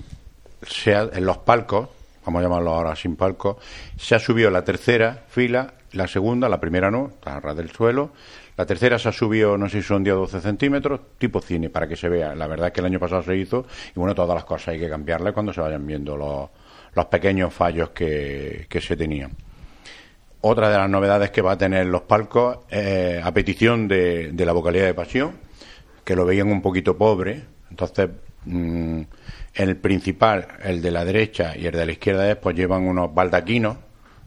se ha- en los palcos, vamos a llamarlo ahora sin palcos, se ha subido la tercera fila, la segunda, la primera no, está a ras del suelo. La tercera se ha subido, no sé si son 10 o 12 centímetros, tipo cine, para que se vea. La verdad es que el año pasado se hizo y bueno, todas las cosas hay que cambiarlas cuando se vayan viendo los, los pequeños fallos que, que se tenían. Otra de las novedades que va a tener los palcos, eh, a petición de, de la vocalidad de Pasión, que lo veían un poquito pobre, entonces mm, el principal, el de la derecha y el de la izquierda es, pues llevan unos baldaquinos,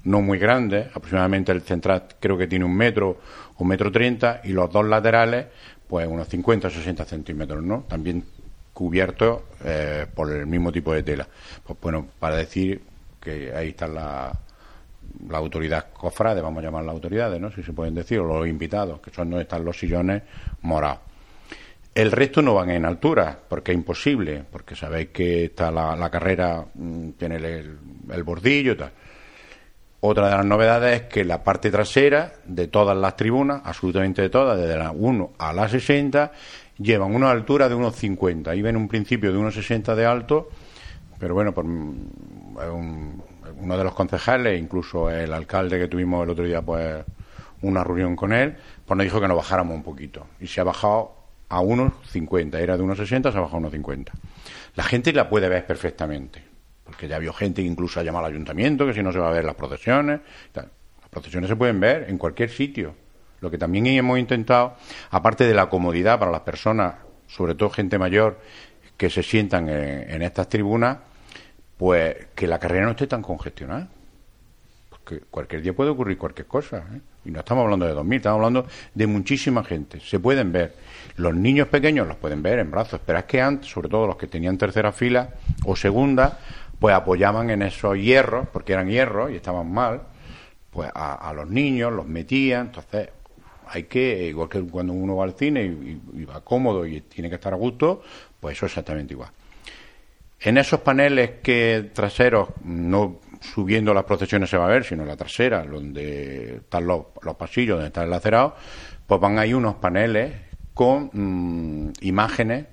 no muy grandes, aproximadamente el central creo que tiene un metro, un metro treinta, y los dos laterales, pues unos 50 o 60 centímetros, ¿no? También cubiertos eh, por el mismo tipo de tela. Pues bueno, para decir que ahí está la, la autoridad cofrade, vamos a llamar las autoridades, ¿no? Si se pueden decir, o los invitados, que son donde están los sillones morados. El resto no van en altura, porque es imposible, porque sabéis que está la, la carrera, mm, tiene el, el bordillo y tal. Otra de las novedades es que la parte trasera de todas las tribunas, absolutamente de todas, desde la 1 a la 60, llevan una altura de unos 50. Ahí ven un principio de unos 60 de alto, pero bueno, uno de los concejales, incluso el alcalde que tuvimos el otro día, pues una reunión con él, pues nos dijo que nos bajáramos un poquito. Y se ha bajado a unos 50. Era de unos 60, se ha bajado a unos 50. La gente la puede ver perfectamente. Porque ya vio gente que incluso ha llamado al ayuntamiento, que si no se va a ver las procesiones. Las procesiones se pueden ver en cualquier sitio. Lo que también hemos intentado, aparte de la comodidad para las personas, sobre todo gente mayor, que se sientan en, en estas tribunas, pues que la carrera no esté tan congestionada. Porque cualquier día puede ocurrir cualquier cosa. ¿eh? Y no estamos hablando de 2.000, estamos hablando de muchísima gente. Se pueden ver. Los niños pequeños los pueden ver en brazos, pero es que antes, sobre todo los que tenían tercera fila o segunda, pues apoyaban en esos hierros, porque eran hierros y estaban mal, pues a, los niños los metían. Entonces, hay que, igual que cuando uno va al cine y, va cómodo y tiene que estar a gusto, pues eso es exactamente igual. En esos paneles que traseros, no subiendo las procesiones se va a ver, sino la trasera, donde están los, los pasillos, donde está el lacerado, pues van ahí unos paneles con mm, imágenes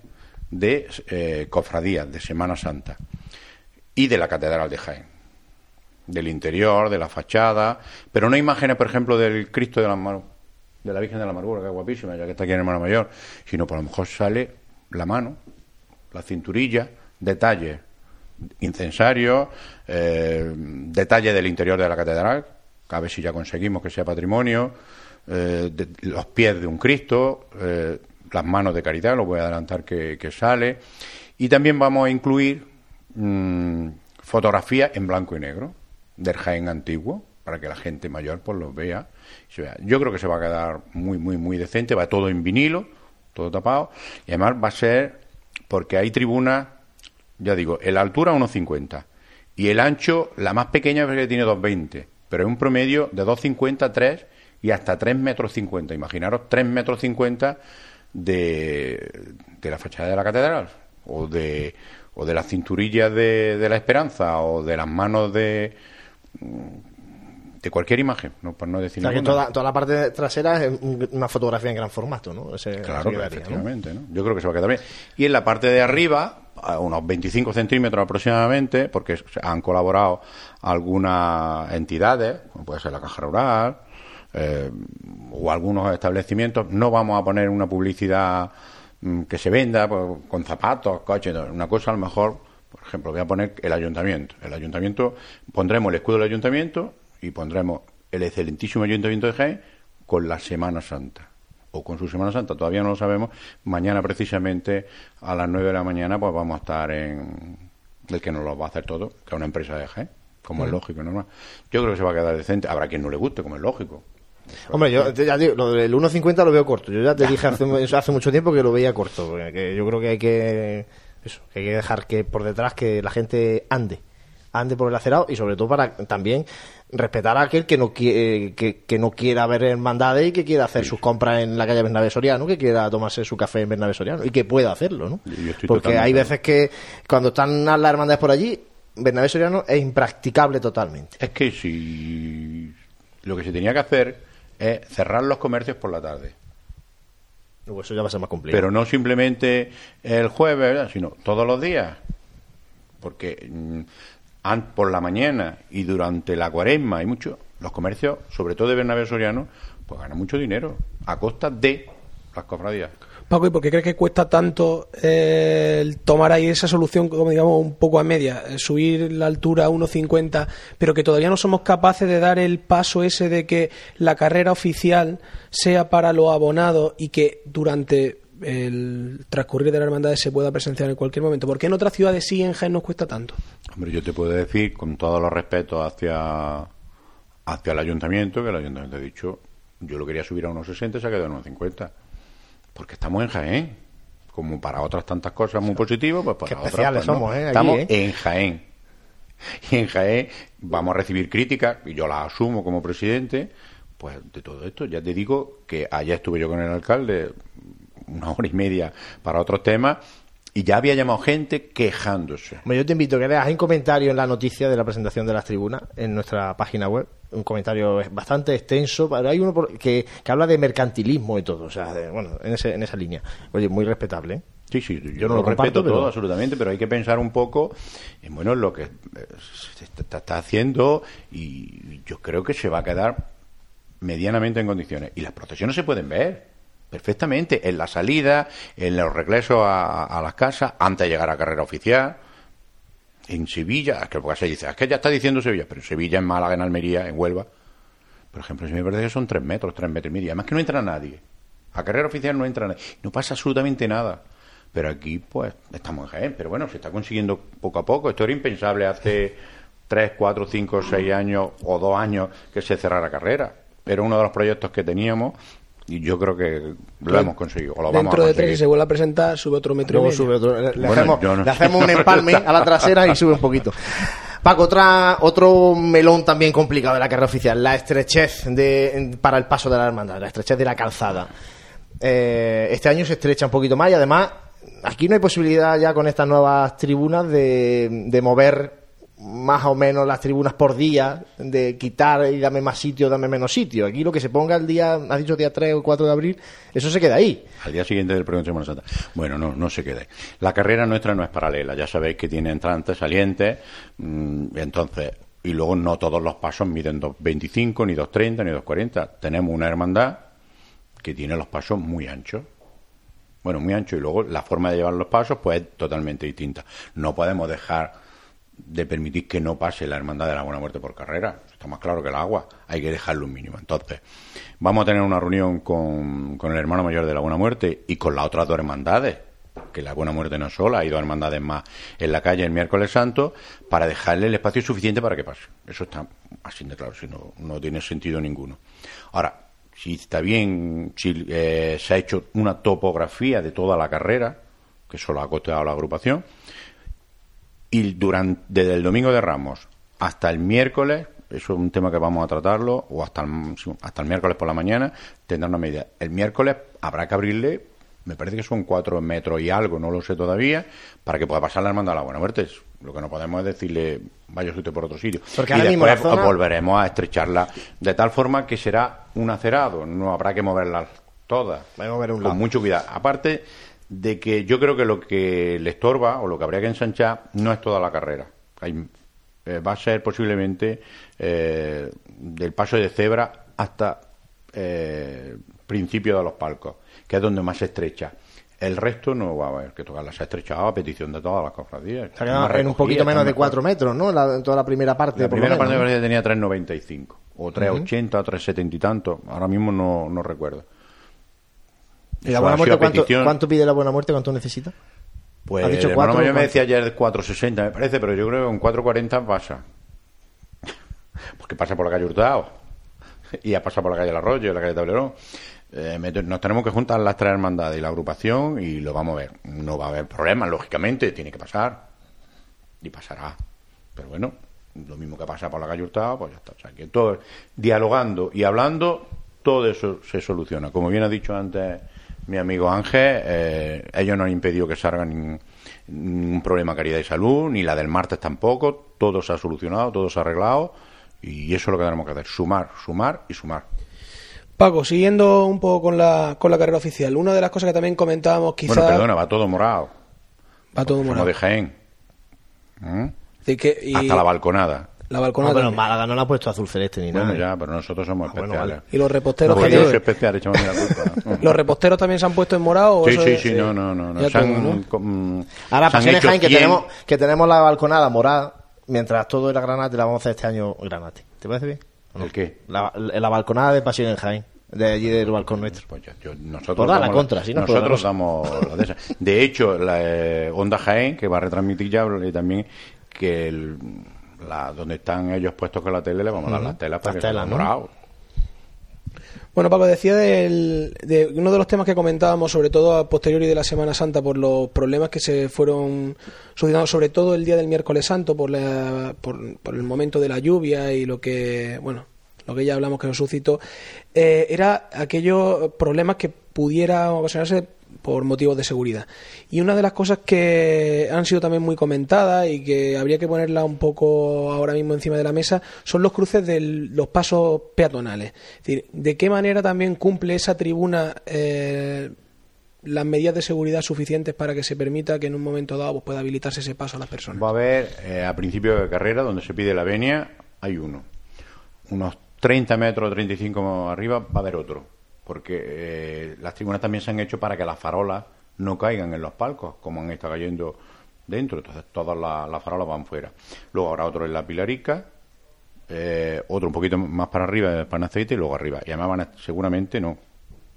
de eh, cofradías, de Semana Santa y de la Catedral de Jaén. Del interior, de la fachada, pero no imágenes, por ejemplo, del Cristo de la, Mar- de la Virgen de la Amargura, que es guapísima, ya que está aquí en Hermano Mayor, sino por lo mejor sale la mano, la cinturilla, detalles, incensarios, eh, detalles del interior de la catedral, a ver si ya conseguimos que sea patrimonio, eh, los pies de un Cristo, eh, las manos de caridad, lo voy a adelantar que sale, y también vamos a incluir mm, fotografías en blanco y negro del Jaén antiguo, para que la gente mayor pues los vea. Yo creo que se va a quedar muy, muy, muy decente, va todo en vinilo, todo tapado, y además va a ser, porque hay tribunas, ya digo, el altura 1,50 y el ancho, la más pequeña es que tiene 2,20, pero es un promedio de 2,50, 3 y hasta 3 metros 50. Imaginaros 3 metros 50 de, de la fachada de la catedral o de, o de las cinturillas de, de la esperanza o de las manos de, de cualquier imagen, no por no decir O sea, que toda, toda la parte trasera es un- una fotografía en gran formato, ¿no? Ese- Claro, quedaría, ¿no? efectivamente, ¿no? Yo creo que se va a quedar bien. Y en la parte de arriba, a unos 25 centímetros aproximadamente, porque han colaborado algunas entidades, como puede ser la Caja Rural, eh, o algunos establecimientos, no vamos a poner una publicidad que se venda pues, con zapatos, coches, una cosa a lo mejor, por ejemplo, voy a poner el ayuntamiento. El ayuntamiento, pondremos el escudo del ayuntamiento y pondremos el excelentísimo ayuntamiento de Jaén con la Semana Santa o con su Semana Santa, todavía no lo sabemos. Mañana precisamente a las 9 de la mañana pues vamos a estar en el que nos lo va a hacer todo, que es una empresa de Jaén, como es lógico normal. Yo creo que se va a quedar decente. Habrá quien no le guste, como es lógico. Hombre, yo ya digo, lo del 1.50 lo veo corto. Yo ya te dije hace, hace mucho tiempo que lo veía corto. que yo creo que hay que eso, que hay que dejar que por detrás que la gente ande, ande por el acerado y sobre todo para también respetar a aquel que no quiere, que, que no quiera ver hermandades y que quiera hacer sus compras en la calle Bernabé Soriano, que quiera tomarse su café en Bernabé Soriano y que pueda hacerlo, ¿no? Porque hay veces que cuando están las hermandades por allí, Bernabé Soriano es impracticable totalmente. Es que si lo que se tenía que hacer es cerrar los comercios por la tarde. Eso ya va a ser más complicado. Pero no simplemente el jueves, ¿verdad? sino todos los días. Porque mm, por la mañana y durante la cuaresma hay mucho, los comercios, sobre todo de Bernabé Soriano, pues ganan mucho dinero a costa de las cofradías. Paco, ¿y por qué crees que cuesta tanto eh, tomar ahí esa solución, como digamos, un poco a media? eh, subir la altura a 1,50, pero que todavía no somos capaces de dar el paso ese de que la carrera oficial sea para los abonados y que durante el transcurrir de la hermandad se pueda presenciar en cualquier momento. ¿Por qué en otras ciudades sí en Jaén nos cuesta tanto? Hombre, yo te puedo decir, con todos los respetos hacia, hacia el ayuntamiento, que el ayuntamiento ha dicho, yo lo quería subir a unos 60 se ha quedado en unos 50. Porque estamos en Jaén. Como para otras tantas cosas muy positivas, pues para Qué otras, especiales pues, no. somos, ¿eh? Estamos ¿eh? en Jaén. Y en Jaén vamos a recibir críticas, y yo las asumo como presidente, pues de todo esto. Ya te digo que allá estuve yo con el alcalde una hora y media para otros temas, y ya había llamado gente quejándose. Hombre, yo te invito a que leas un comentario en la noticia de la presentación de las tribunas en nuestra página web. Un comentario bastante extenso, pero hay uno que, que habla de mercantilismo y todo. O sea, de- bueno, en, ese, en esa línea. Oye, muy respetable. ¿eh? Sí, sí, yo, Yo no lo, lo comparto, respeto pero- todo absolutamente, pero hay que pensar un poco en bueno en lo que eh, se está, está haciendo y yo creo que se va a quedar medianamente en condiciones. Y las procesiones se pueden ver perfectamente en la salida, en los regresos a, a las casas, antes de llegar a carrera oficial. En Sevilla, que porque se dice, es que ya está diciendo Sevilla, pero Sevilla, en Málaga, en Almería, en Huelva, por ejemplo, si me parece que son tres metros, tres metros y medio. Además que no entra nadie. A carrera oficial no entra nadie. No pasa absolutamente nada. Pero aquí, pues, estamos en Jaén. Pero bueno, se está consiguiendo poco a poco. Esto era impensable hace tres, cuatro, cinco, seis años o dos años que se cerrara carrera. Era uno de los proyectos que teníamos y yo creo que lo hemos conseguido. O lo vamos a Dentro de tres, si se vuelve a presentar, sube otro metro y Luego medio. sube otro- le, Bueno, hacemos, no le hacemos un empalme a la trasera y sube un poquito. Paco, otra, otro melón también complicado de la carrera oficial, la estrechez de, para el paso de la hermandad, la estrechez de la calzada. Eh, este año se estrecha un poquito más y además aquí no hay posibilidad ya con estas nuevas tribunas de, de mover más o menos las tribunas por día, de quitar y dame más sitio, dame menos sitio. Aquí lo que se ponga el día, has dicho día 3 o 4 de abril, eso se queda ahí. Al día siguiente del pregón de Semana Santa. Bueno, no, no se quede. La carrera nuestra no es paralela. Ya sabéis que tiene entrantes, salientes. mm, entonces, y luego no todos los pasos miden 2.25, ni 2.30, ni 2.40. Tenemos una hermandad que tiene los pasos muy anchos. Bueno, muy ancho y luego la forma de llevar los pasos pues es totalmente distinta. No podemos dejar de permitir que no pase la hermandad de la buena muerte por carrera. Está más claro que el agua. Hay que dejarlo un mínimo. Entonces, vamos a tener una reunión con, con el hermano mayor de la buena muerte y con las otras dos hermandades. Que la buena muerte no es sola, hay dos hermandades más en la calle el miércoles santo para dejarle el espacio suficiente para que pase. Eso está así de claro, si no, no tiene sentido ninguno. Ahora, si está bien, si eh, se ha hecho una topografía de toda la carrera, que eso lo ha costeado la agrupación, y durante desde el domingo de Ramos hasta el miércoles, eso es un tema que vamos a tratarlo, o hasta el, hasta el miércoles por la mañana, tendrá una medida. El miércoles habrá que abrirle, me parece que son cuatro metros y algo, no lo sé todavía, para que pueda pasar la hermandad a la buena muerte. Lo que no podemos es decirle, vaya usted por otro sitio. Porque y ahora después zona- volveremos a estrecharla de tal forma que será un acerado, no habrá que moverlas todas. Vamos a mover un con lado. mucho cuidado. Aparte de que yo creo que lo que le estorba o lo que habría que ensanchar no es toda la carrera. Hay- eh, va a ser posiblemente eh, del paso de cebra hasta eh, principio de los palcos, que es donde más se estrecha. El resto no va a haber que tocarla. Se ha estrechado a petición de todas las cofradías. Más en un poquito menos de está 4 mejor. metros, ¿no? La- en toda la primera parte. La por lo primera parte menos, que tenía 3,95 o 3,80 o 3,70 y tanto. Ahora mismo no, no recuerdo. ¿Y la Eso buena ha sido muerte a cuánto, pide la buena muerte? ¿Cuánto necesita? Pues ¿Ha dicho cuatro hermano mayor o me decía ayer 4,60 me parece, pero yo creo que con 4,40 pasa. Porque pasa por la calle Hurtado y ha pasado por la calle El Arroyo y la calle Tablerón. Eh, nos tenemos que juntar las tres hermandades y la agrupación y lo vamos a ver. No va a haber problemas, lógicamente, tiene que pasar. Y pasará. Pero bueno, lo mismo que pasa por la calle Hurtado, pues ya está. O sea, que todo, dialogando y hablando, todo eso se soluciona. Como bien ha dicho antes mi amigo Ángel, eh, ellos no han impedido que salga ningún, ningún problema de caridad y salud, ni la del martes tampoco. Todo se ha solucionado, todo se ha arreglado. Y eso es lo que tenemos que hacer, sumar, sumar y sumar. Paco, siguiendo un poco con la, con la carrera oficial, una de las cosas que también comentábamos quizá... Bueno, perdona, va todo morado. Va todo morado. de Jaén. ¿Mm? Así que- y Hasta la balconada. La No, balconada pero también. Málaga no la ha puesto azul celeste ni Bueno, nada. ya, pero nosotros somos Ah, bueno, especiales. vale. Y los reposteros, Pues que yo tienen- soy especial, mí la culpa. los reposteros también se han puesto en morado. ¿o Sí, sí, es- sí, no, no, no. no. Ya Se han, todo, ¿no? com- Ahora, se han hecho Jaén, que 100. tenemos, que tenemos la balconada morada, mientras todo era granate, la vamos a hacer este año granate. ¿Te parece bien? ¿O no? ¿El qué? La, la balconada de Pasiones Jaén, de allí del balcón nuestro. Pues ya, yo- nosotros Pues la damos contra, si no, pues nosotros la damos la de esa. De hecho, la eh, Onda Jaén, que va a retransmitir ya, y también que el- la, donde están ellos puestos con la tele, le vamos a dar las telas para Las que telas, ¿no? Bueno, Paco, decía del, de uno de los temas que comentábamos, sobre todo a posteriori de la Semana Santa, por los problemas que se fueron suscitando, sobre todo el día del miércoles santo, por, la, por, por el momento de la lluvia y lo que, bueno, lo que ya hablamos que nos suscitó, eh, era aquellos problemas que pudiera ocasionarse por motivos de seguridad. Y una de las cosas que han sido también muy comentadas y que habría que ponerla un poco ahora mismo encima de la mesa son los cruces de los pasos peatonales. Es decir, ¿de qué manera también cumple esa tribuna eh, las medidas de seguridad suficientes para que se permita que en un momento dado pues, pueda habilitarse ese paso a las personas? Va a haber, eh, a principio de carrera, donde se pide la venia, hay uno. Unos 30 metros, 35 arriba, va a haber otro. Porque eh, las tribunas también se han hecho para que las farolas no caigan en los palcos, como han estado cayendo dentro. Entonces, todas la- las farolas van fuera. Luego habrá otro en la Pilarica, eh, otro un poquito más para arriba, pan aceite, y luego arriba. Y además van a, seguramente no,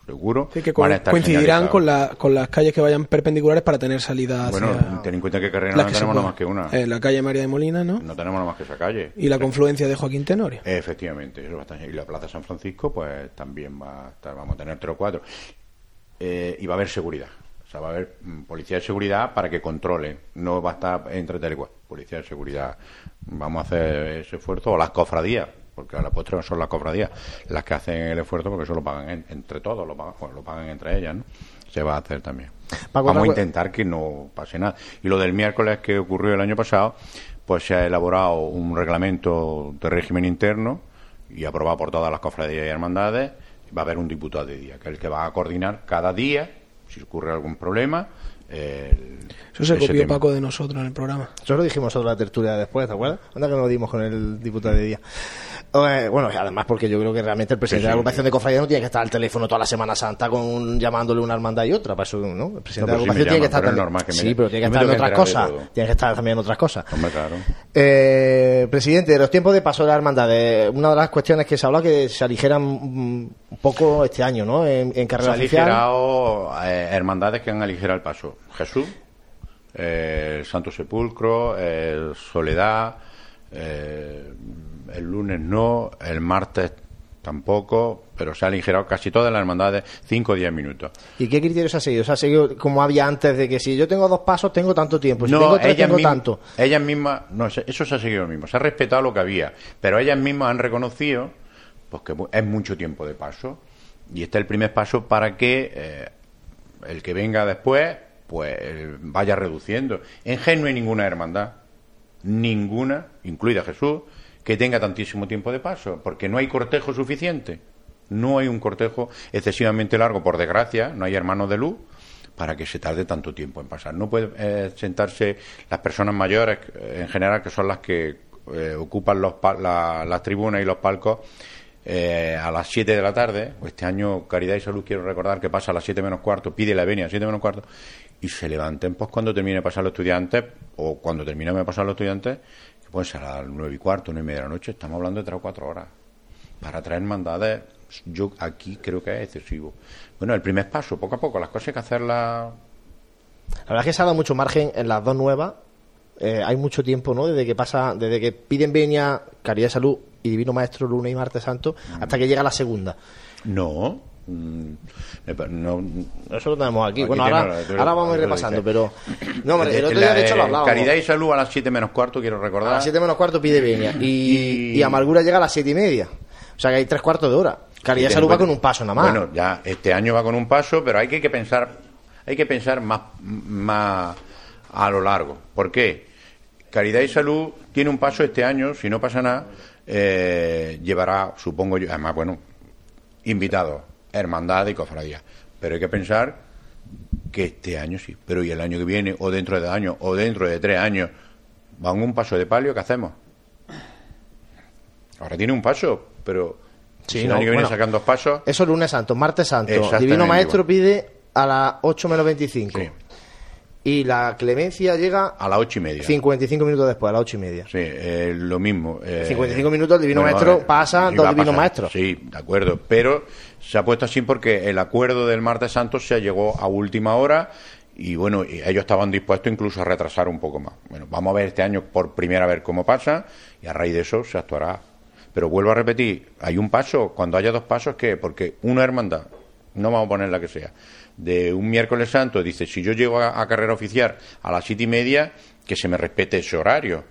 seguro, Sí, que coincidirán con, la, con las calles que vayan perpendiculares para tener salida hacia Bueno, ten en cuenta que carrera no que tenemos nada más que una. Eh, la calle María de Molina, ¿no? No tenemos nada más que esa calle. Y la confluencia de Joaquín Tenorio. Efectivamente, eso va a estar- Y la Plaza San Francisco, pues también va a estar, vamos a tener tres o cuatro. Eh, y va a haber seguridad. O sea, va a haber mm, policía de seguridad para que controlen. No va a estar entre tal y cual. Policía de seguridad. Vamos a hacer ese esfuerzo. O las cofradías, porque a la postre no son las cofradías las que hacen el esfuerzo, porque eso lo pagan en- entre todos, lo pagan, bueno, lo pagan entre ellas, ¿no? Se va a hacer también. Paco, Vamos a intentar que no pase nada. Y lo del miércoles que ocurrió el año pasado, pues se ha elaborado un reglamento de régimen interno y aprobado por todas las cofradías y hermandades. Va a haber un diputado de día, que es el que va a coordinar cada día, si ocurre algún problema. el- Eso se copió tema. Paco de nosotros en el programa. Eso lo dijimos sobre la tertulia después, ¿te acuerdas? Anda que nos dimos con el diputado de día. Eh, bueno, y además porque yo creo que realmente el presidente Sí, de la agrupación de cofradías no tiene que estar al teléfono toda la Semana Santa con llamándole una hermandad y otra, para eso, ¿no? El presidente No, de la agrupación tiene que estar es también. normal que me sí, pero tiene que estar en otras cosas. Tiene que estar también en otras cosas. Hombre, claro. Eh, presidente, de los tiempos de paso de la hermandad, eh, una de las cuestiones que se habla que se aligeran mm, un poco este año, ¿no? En, en Se carrera han oficial. aligerado eh, hermandades que han aligerado el paso. Jesús, eh, el Santo Sepulcro, el Soledad, eh, el lunes no, el martes tampoco, pero se han aligerado casi todas las hermandades 5 o 10 minutos. ¿Y qué criterios ha seguido? ¿Se ha seguido como había antes de que si yo tengo dos pasos tengo tanto tiempo, si no, tengo tres ellas, tengo mismas- tanto? ellas mismas, no, eso se ha seguido lo mismo, se ha respetado lo que había, pero ellas mismas han reconocido pues que es mucho tiempo de paso y este es el primer paso para que eh, el que venga después pues eh, vaya reduciendo. En Gen no hay ninguna hermandad ninguna, incluida Jesús, que tenga tantísimo tiempo de paso, porque no hay cortejo suficiente. No hay un cortejo excesivamente largo, por desgracia, no hay hermanos de luz para que se tarde tanto tiempo en pasar. No pueden eh, sentarse las personas mayores, eh, en general, que son las que eh, ocupan las tribunas y los palcos a las 7 de la tarde. Este año Caridad y Salud quiero recordar que pasa a las 7 menos cuarto, pide la venia a las 7 menos cuarto y se levanten pues cuando termine de pasar los estudiantes o cuando termine de pasar los estudiantes, que pueden ser a las 9 y cuarto, 9 y media de la noche, estamos hablando de 3 o 4 horas. Para traer mandades, yo aquí creo que es excesivo. Bueno, el primer paso, poco a poco, las cosas hay que hacerlas. La verdad es que se ha dado mucho margen en las dos nuevas. Eh, hay mucho tiempo, ¿no? Desde que pasa, desde que piden venia Caridad de Salud y Divino Maestro Luna y Martes Santo, hasta que llega la segunda. No, mm, no, eso lo tenemos aquí. bueno, ahora, ahora vamos a ir repasando, pero. No, hombre, el otro día de hecho lo hablábamos. Caridad y salud a las 7 menos cuarto, quiero recordar. A las 7 menos cuarto pide venia. Y, y... Amargura llega a las 7 y media. O sea que hay tres cuartos de hora. Caridad y Salud va con un paso nada más. Bueno, ya este año va con un paso, pero hay que pensar, hay que pensar más, más a lo largo. ¿Por qué? Caridad y Salud tiene un paso este año, si no pasa nada, eh, llevará, supongo yo, además, bueno, invitados, hermandad y cofradía. Pero hay que pensar que este año sí, pero y el año que viene, o dentro de dos años, o dentro de tres años, van un paso de palio, ¿qué hacemos? Ahora tiene un paso, pero Sí, si no, año viene sacan dos pasos. Eso es lunes santo, martes santo. Divino Maestro pide a las 8 menos 25. Y la clemencia llega a las ocho y media. 55 minutos después, a las ocho y media. Sí, eh, lo mismo. Eh, 55 minutos, el Divino Maestro pasa, dos Divinos Maestros. Sí, de acuerdo. Pero se ha puesto así porque el acuerdo del martes santo se llegó a última hora y bueno, ellos estaban dispuestos incluso a retrasar un poco más. Bueno, vamos a ver este año por primera vez cómo pasa y a raíz de eso se actuará pero vuelvo a repetir, hay un paso, cuando haya dos pasos, ¿qué? Porque una hermandad, no vamos a poner la que sea, de un miércoles santo, dice, si yo llego a, carrera oficial a las siete y media, que se me respete ese horario.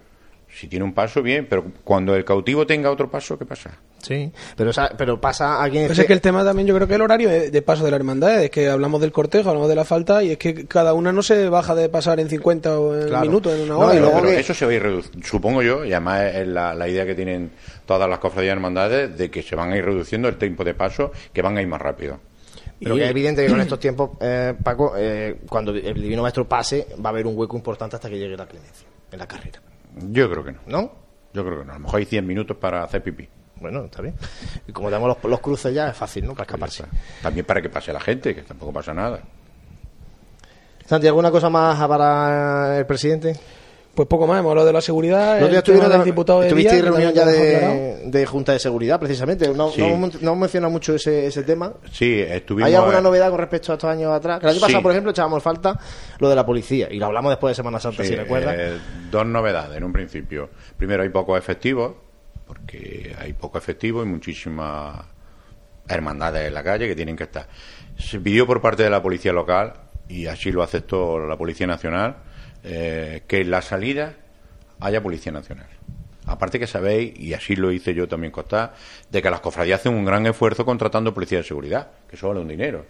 Si tiene un paso, bien, pero cuando el cautivo tenga otro paso, ¿qué pasa? Sí, pero, pero pasa aquí en pues es que el tema también, yo creo que el horario de, paso de la hermandad es que hablamos del cortejo, hablamos de la falta y es que cada una no se baja de pasar en 50 o en minutos, en una hora. y luego Eso se va a ir reduciendo, supongo yo, y además es la, idea que tienen todas las cofradías de hermandades de que se van a ir reduciendo el tiempo de paso, que van a ir más rápido. Pero es evidente que con estos tiempos, eh, Paco, eh, cuando el Divino Maestro pase, va a haber un hueco importante hasta que llegue la clemencia en la carrera. Yo creo que no. ¿No? Yo creo que no. A lo mejor hay 100 minutos para hacer pipí. Bueno, está bien. Y como tenemos los, cruces ya, es fácil, ¿no? Para escaparse. También para que pase la gente, que tampoco pasa nada. Santi, ¿alguna cosa más para el presidente? Pues poco más, hemos hablado de la seguridad. El del diputado de ¿Estuviste en reunión ya de, Junta de Seguridad, precisamente? No, no, hemos mencionado mucho ese, ese tema. Sí, estuvimos. ¿Hay alguna novedad con respecto a estos años atrás? Que el año pasado, por ejemplo, echábamos falta lo de la policía y lo hablamos después de Semana Santa, si recuerdas. Eh, dos novedades en un principio. Primero, hay pocos efectivos porque hay poco efectivo y muchísimas hermandades en la calle que tienen que estar. Se pidió por parte de la policía local, y así lo aceptó la Policía Nacional, eh, que en la salida haya Policía Nacional. Aparte que sabéis, y así lo hice yo también constar, de que las cofradías hacen un gran esfuerzo contratando policía de seguridad, que eso vale un dinero.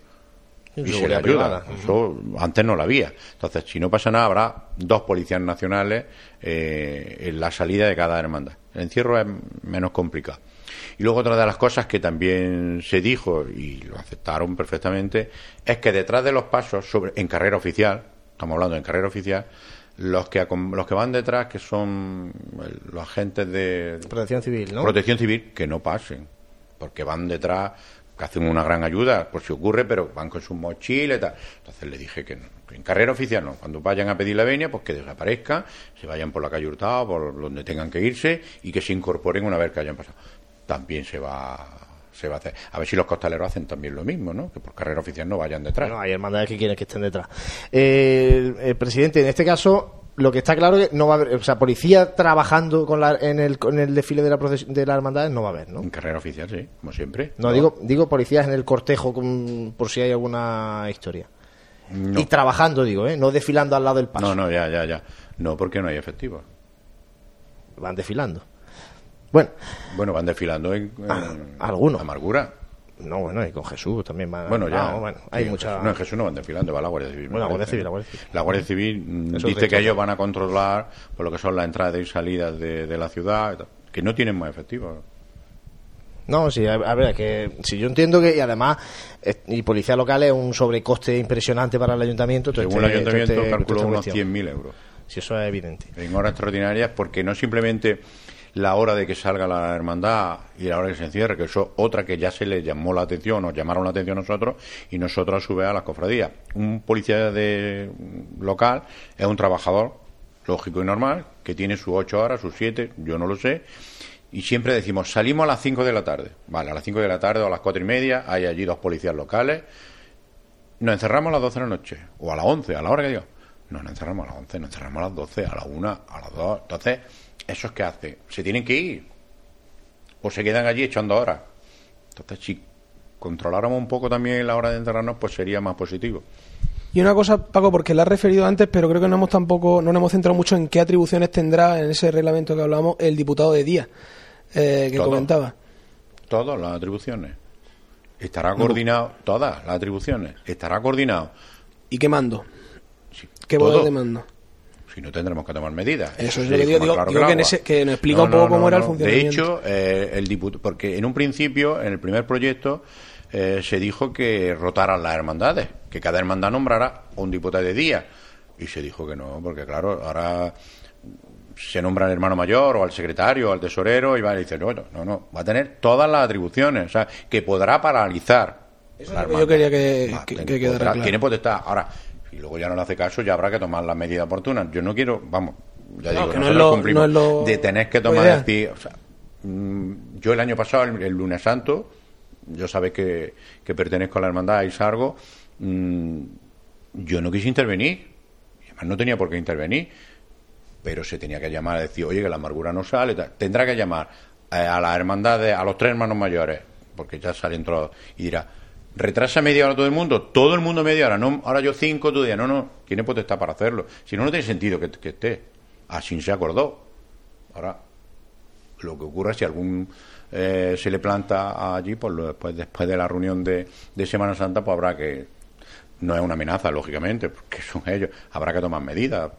Y se le ayuda. Eso antes no lo había. Entonces, si no pasa nada, habrá dos policías nacionales eh, en la salida de cada hermandad. El encierro es menos complicado. Y luego otra de las cosas que también se dijo, y lo aceptaron perfectamente, es que detrás de los pasos sobre, en carrera oficial, estamos hablando en carrera oficial, los que, los que van detrás, que son los agentes de protección civil, ¿no? Protección civil, que no pasen, porque van detrás que hacen una gran ayuda por si ocurre, pero van con sus mochilas y tal. Entonces le dije que, en carrera oficial no. Cuando vayan a pedir la venia, pues que desaparezcan, se vayan por la calle Hurtado, por donde tengan que irse y que se incorporen una vez que hayan pasado. También se va se va a hacer. A ver si los costaleros hacen también lo mismo, ¿no? Que por carrera oficial no vayan detrás. No, hay hermandades que quieren que estén detrás. el presidente, en este caso, lo que está claro es que no va a haber, o sea, policía trabajando con la, en, el, en el desfile de la, de la hermandad no va a haber, ¿no? En carrera oficial, sí, como siempre. No, digo digo policías en el cortejo por si hay alguna historia. Y trabajando, digo, ¿eh? No desfilando al lado del paso. No, no, ya, ya, ya. No, porque no hay efectivo. Van desfilando. Bueno. Bueno, van desfilando en, ah, algunos. Amargura. No, bueno, y con Jesús también va. Bueno, ya. no, bueno, hay mucha. No, en Jesús no van desfilando, va la Guardia Civil. Bueno, la Guardia parece. Civil, la Guardia Civil. La Guardia Civil mm, Eso dice que ellos van a controlar por lo que son las entradas y salidas de, de la ciudad, que no tienen más efectivos. No, sí, a, a ver, que si yo entiendo que, y además, eh, y policía local es un sobrecoste impresionante para el ayuntamiento. Según el este- todo ayuntamiento este- calculó toda unos esta cuestión. 100.000 euros. Si eso es evidente. En horas extraordinarias, porque no simplemente la hora de que salga la hermandad y la hora que se encierre, que eso es otra que ya se le llamó la atención, nos llamaron la atención a nosotros y nosotros a su vez a las cofradías. Un policía de local es un trabajador lógico y normal que tiene sus ocho horas, sus siete, yo no lo sé. Y siempre decimos, salimos a las 5 de la tarde. Vale, a las 5 de la tarde o a las cuatro y media hay allí dos policías locales. Nos encerramos a las 12 de la noche, o a las 11, a la hora que diga. No, nos encerramos a las 11, nos encerramos a las 12, a las 1, a las 2. Entonces, ¿esos qué hace? Se tienen que ir. O se quedan allí echando horas. Entonces, si controláramos un poco también la hora de encerrarnos, pues sería más positivo. Y una cosa, Paco, porque la has referido antes, pero creo que no hemos tampoco, no nos hemos centrado mucho en qué atribuciones tendrá en ese reglamento que hablamos el diputado de día eh, que Todo. comentaba. Todas las atribuciones. Estará coordinado, todas las atribuciones. Estará coordinado. ¿Y qué mando? Sí, ¿Qué poder de mando? Si no tendremos que tomar medidas. Eso es lo que digo, digo- claro digo que el en agua. ese- que nos explica un poco cómo era el funcionamiento. De hecho, eh, el diputado, porque en un principio, en el primer proyecto, eh, se dijo que rotaran las hermandades, que cada hermandad nombrara un diputado de día. Y se dijo que no, porque claro, ahora se nombra al hermano mayor o al secretario o al tesorero y va a decir, no, no, no, va a tener todas las atribuciones, o sea, que podrá paralizar. Eso es lo que yo quería que- que- que quedara podrá- claro. Tiene potestad. Ahora, si luego ya no le hace caso, ya habrá que tomar las medidas oportunas. Yo no quiero, vamos, ya No, digo, que no es lo- cumplimos no es lo- de tener que la tomar decir, o sea, mm, yo el año pasado, el, el lunes santo, yo sabéis que, que pertenezco a la hermandad y salgo, mm, yo no quise intervenir, y además no tenía por qué intervenir, pero se tenía que llamar a decir, oye, que la amargura no sale, tendrá que llamar eh, a las hermandades, a los tres hermanos mayores, porque ya salen todos, y dirá, retrasa media hora todo el mundo, todo el mundo media hora, no, ahora yo cinco, tú día, no, no, tiene potestad para hacerlo, si no, no tiene sentido que, esté, así se acordó. Ahora, lo que ocurre si algún eh, se le planta allí, pues después, después de la reunión de, de Semana Santa, pues habrá que, no es una amenaza, lógicamente, porque son ellos, habrá que tomar medidas.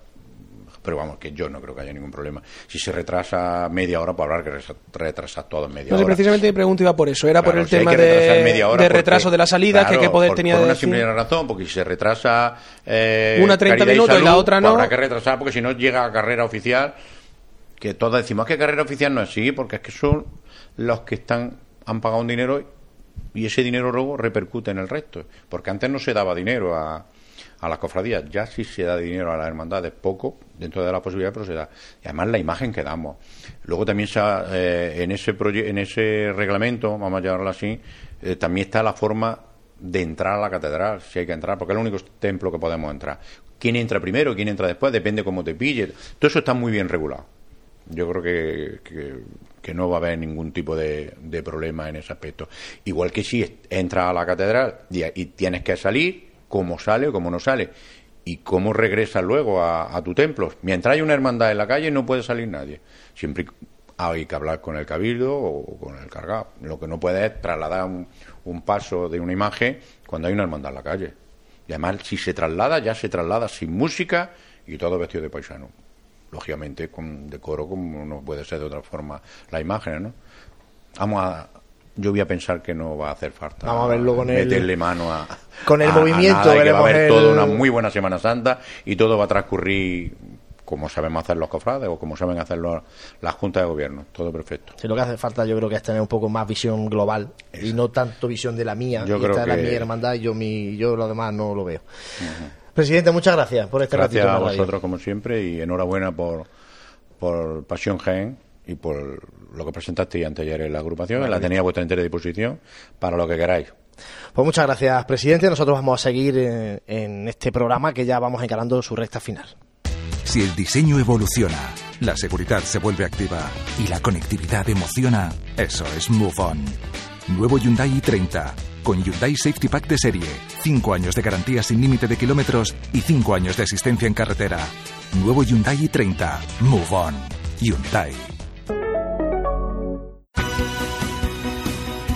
Pero vamos, que yo no creo que haya ningún problema. Si se retrasa media hora, pues habrá que retrasar todo en media No sé, hora. precisamente mi pregunta iba por eso. Era por el si tema que de, media hora de porque- retraso de la salida, que claro, qué poder por, tenía por de una decir. simple razón, porque si se retrasa eh, Una 30 Caridad minutos y la otra pues no. habrá que retrasar porque si no llega a carrera oficial, que todos decimos que carrera oficial no es así, porque es que son los que están han pagado un dinero y ese dinero luego repercute en el resto, porque antes no se daba dinero a, a las cofradías, ya sí se da dinero a las hermandades, poco, dentro de la posibilidad, pero se da. Y además la imagen que damos. Luego también se ha, eh, en, ese en ese reglamento, vamos a llamarlo así, eh, también está la forma de entrar a la catedral, si hay que entrar, porque es el único templo que podemos entrar. ¿Quién entra primero, quién entra después? Depende cómo te pille. Todo eso está muy bien regulado. Yo creo que, que, no va a haber ningún tipo de, de problema en ese aspecto. Igual que si entras a la catedral y tienes que salir, cómo sale o cómo no sale. Y cómo regresas luego a, tu templo. Mientras hay una hermandad en la calle no puede salir nadie. Siempre hay que hablar con el cabildo o con el cargado. Lo que no puede es trasladar un, un paso de una imagen cuando hay una hermandad en la calle. Y además, si se traslada, ya se traslada sin música y todo vestido de paisano lógicamente con decoro como no puede ser de otra forma las imágenes, ¿no? Vamos a yo voy a pensar que no va a hacer falta Vamos a verlo con el- meterle mano a con el a- a movimiento, nada, y que va a haber el- toda una muy buena Semana Santa y todo va a transcurrir como sabemos hacer los cofrades o como saben hacer los- las juntas de gobierno, todo perfecto. Sí, lo que hace falta yo creo que es tener un poco más visión global y no tanto visión de la mía. Yo y creo esta es la mi hermandad y yo, mi, yo lo demás no lo veo. Presidente, muchas gracias por este Gracias ratito. a la radio. vosotros como siempre y enhorabuena por por Pasión Gen y por lo que presentasteis anteayer en la agrupación, la tenía a vuestra entera disposición para lo que queráis. Pues muchas gracias, presidente. Nosotros vamos a seguir en, en este programa que ya vamos encarando su recta final. Si el diseño evoluciona, la seguridad se vuelve activa y la conectividad emociona, eso es Move On. Nuevo Hyundai i30, con Hyundai Safety Pack de serie, 5 años de garantía sin límite de kilómetros y 5 años de asistencia en carretera. Nuevo Hyundai i30, Move On. Hyundai.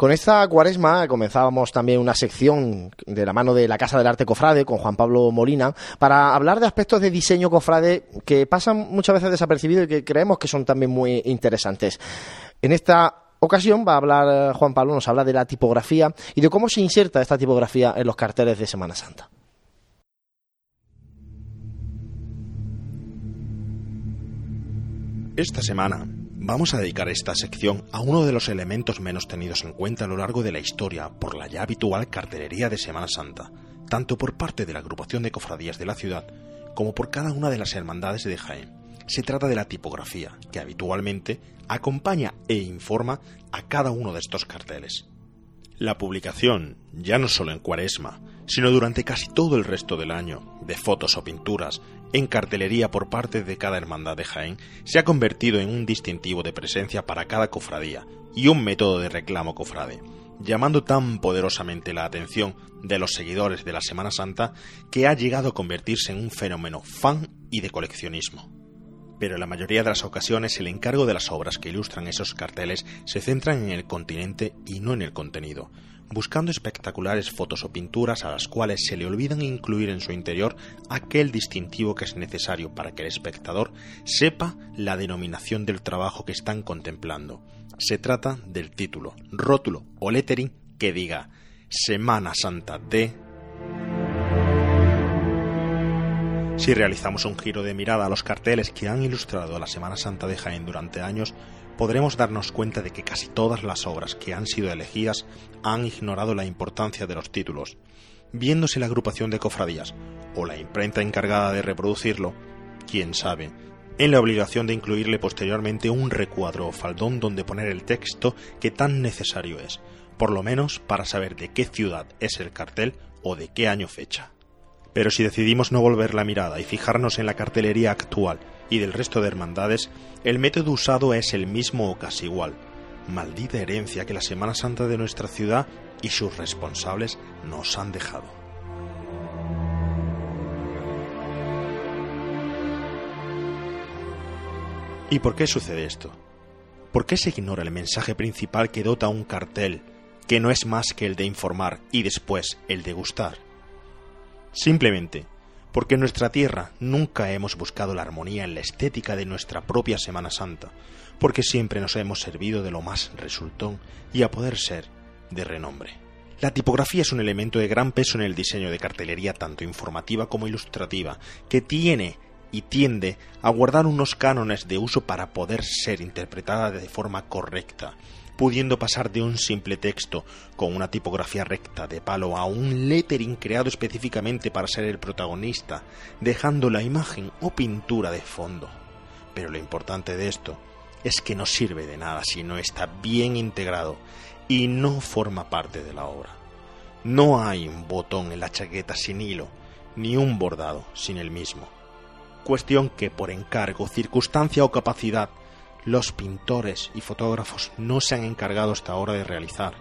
Con esta cuaresma comenzábamos también una sección de la mano de la Casa del Arte Cofrade con Juan Pablo Molina para hablar de aspectos de diseño cofrade que pasan muchas veces desapercibidos y que creemos que son también muy interesantes. En esta ocasión va a hablar Juan Pablo, nos habla de la tipografía y de cómo se inserta esta tipografía en los carteles de Semana Santa. Esta semana vamos a dedicar esta sección a uno de los elementos menos tenidos en cuenta a lo largo de la historia por la ya habitual cartelería de Semana Santa, tanto por parte de la agrupación de cofradías de la ciudad como por cada una de las hermandades de Jaén. Se trata de la tipografía, que habitualmente acompaña e informa a cada uno de estos carteles. La publicación, ya no solo en cuaresma, sino durante casi todo el resto del año, de fotos o pinturas, en cartelería por parte de cada hermandad de Jaén, se ha convertido en un distintivo de presencia para cada cofradía y un método de reclamo cofrade, llamando tan poderosamente la atención de los seguidores de la Semana Santa que ha llegado a convertirse en un fenómeno fan y de coleccionismo. Pero en la mayoría de las ocasiones el encargo de las obras que ilustran esos carteles se centran en el continente y no en el contenido, buscando espectaculares fotos o pinturas a las cuales se le olvidan incluir en su interior aquel distintivo que es necesario para que el espectador sepa la denominación del trabajo que están contemplando. Se trata del título, rótulo o lettering que diga Semana Santa de Si realizamos un giro de mirada a los carteles que han ilustrado la Semana Santa de Jaén durante años, podremos darnos cuenta de que casi todas las obras que han sido elegidas han ignorado la importancia de los títulos, viéndose la agrupación de cofradías o la imprenta encargada de reproducirlo, quién sabe, en la obligación de incluirle posteriormente un recuadro o faldón donde poner el texto que tan necesario es, por lo menos para saber de qué ciudad es el cartel o de qué año fecha. Pero si decidimos no volver la mirada y fijarnos en la cartelería actual y del resto de hermandades, el método usado es el mismo o casi igual. Maldita herencia que la Semana Santa de nuestra ciudad y sus responsables nos han dejado. ¿Y por qué sucede esto? ¿Por qué se ignora el mensaje principal que dota un cartel, que no es más que el de informar y después el de gustar? Simplemente porque en nuestra tierra nunca hemos buscado la armonía en la estética de nuestra propia Semana Santa, porque siempre nos hemos servido de lo más resultón y a poder ser de renombre. La tipografía es un elemento de gran peso en el diseño de cartelería tanto informativa como ilustrativa, que tiene y tiende a guardar unos cánones de uso para poder ser interpretada de forma correcta, pudiendo pasar de un simple texto con una tipografía recta de palo a un lettering creado específicamente para ser el protagonista, dejando la imagen o pintura de fondo. Pero lo importante de esto es que no sirve de nada si no está bien integrado y no forma parte de la obra. No hay un botón en la chaqueta sin hilo, ni un bordado sin el mismo. Cuestión que por encargo, circunstancia o capacidad los pintores y fotógrafos no se han encargado hasta ahora de realizar,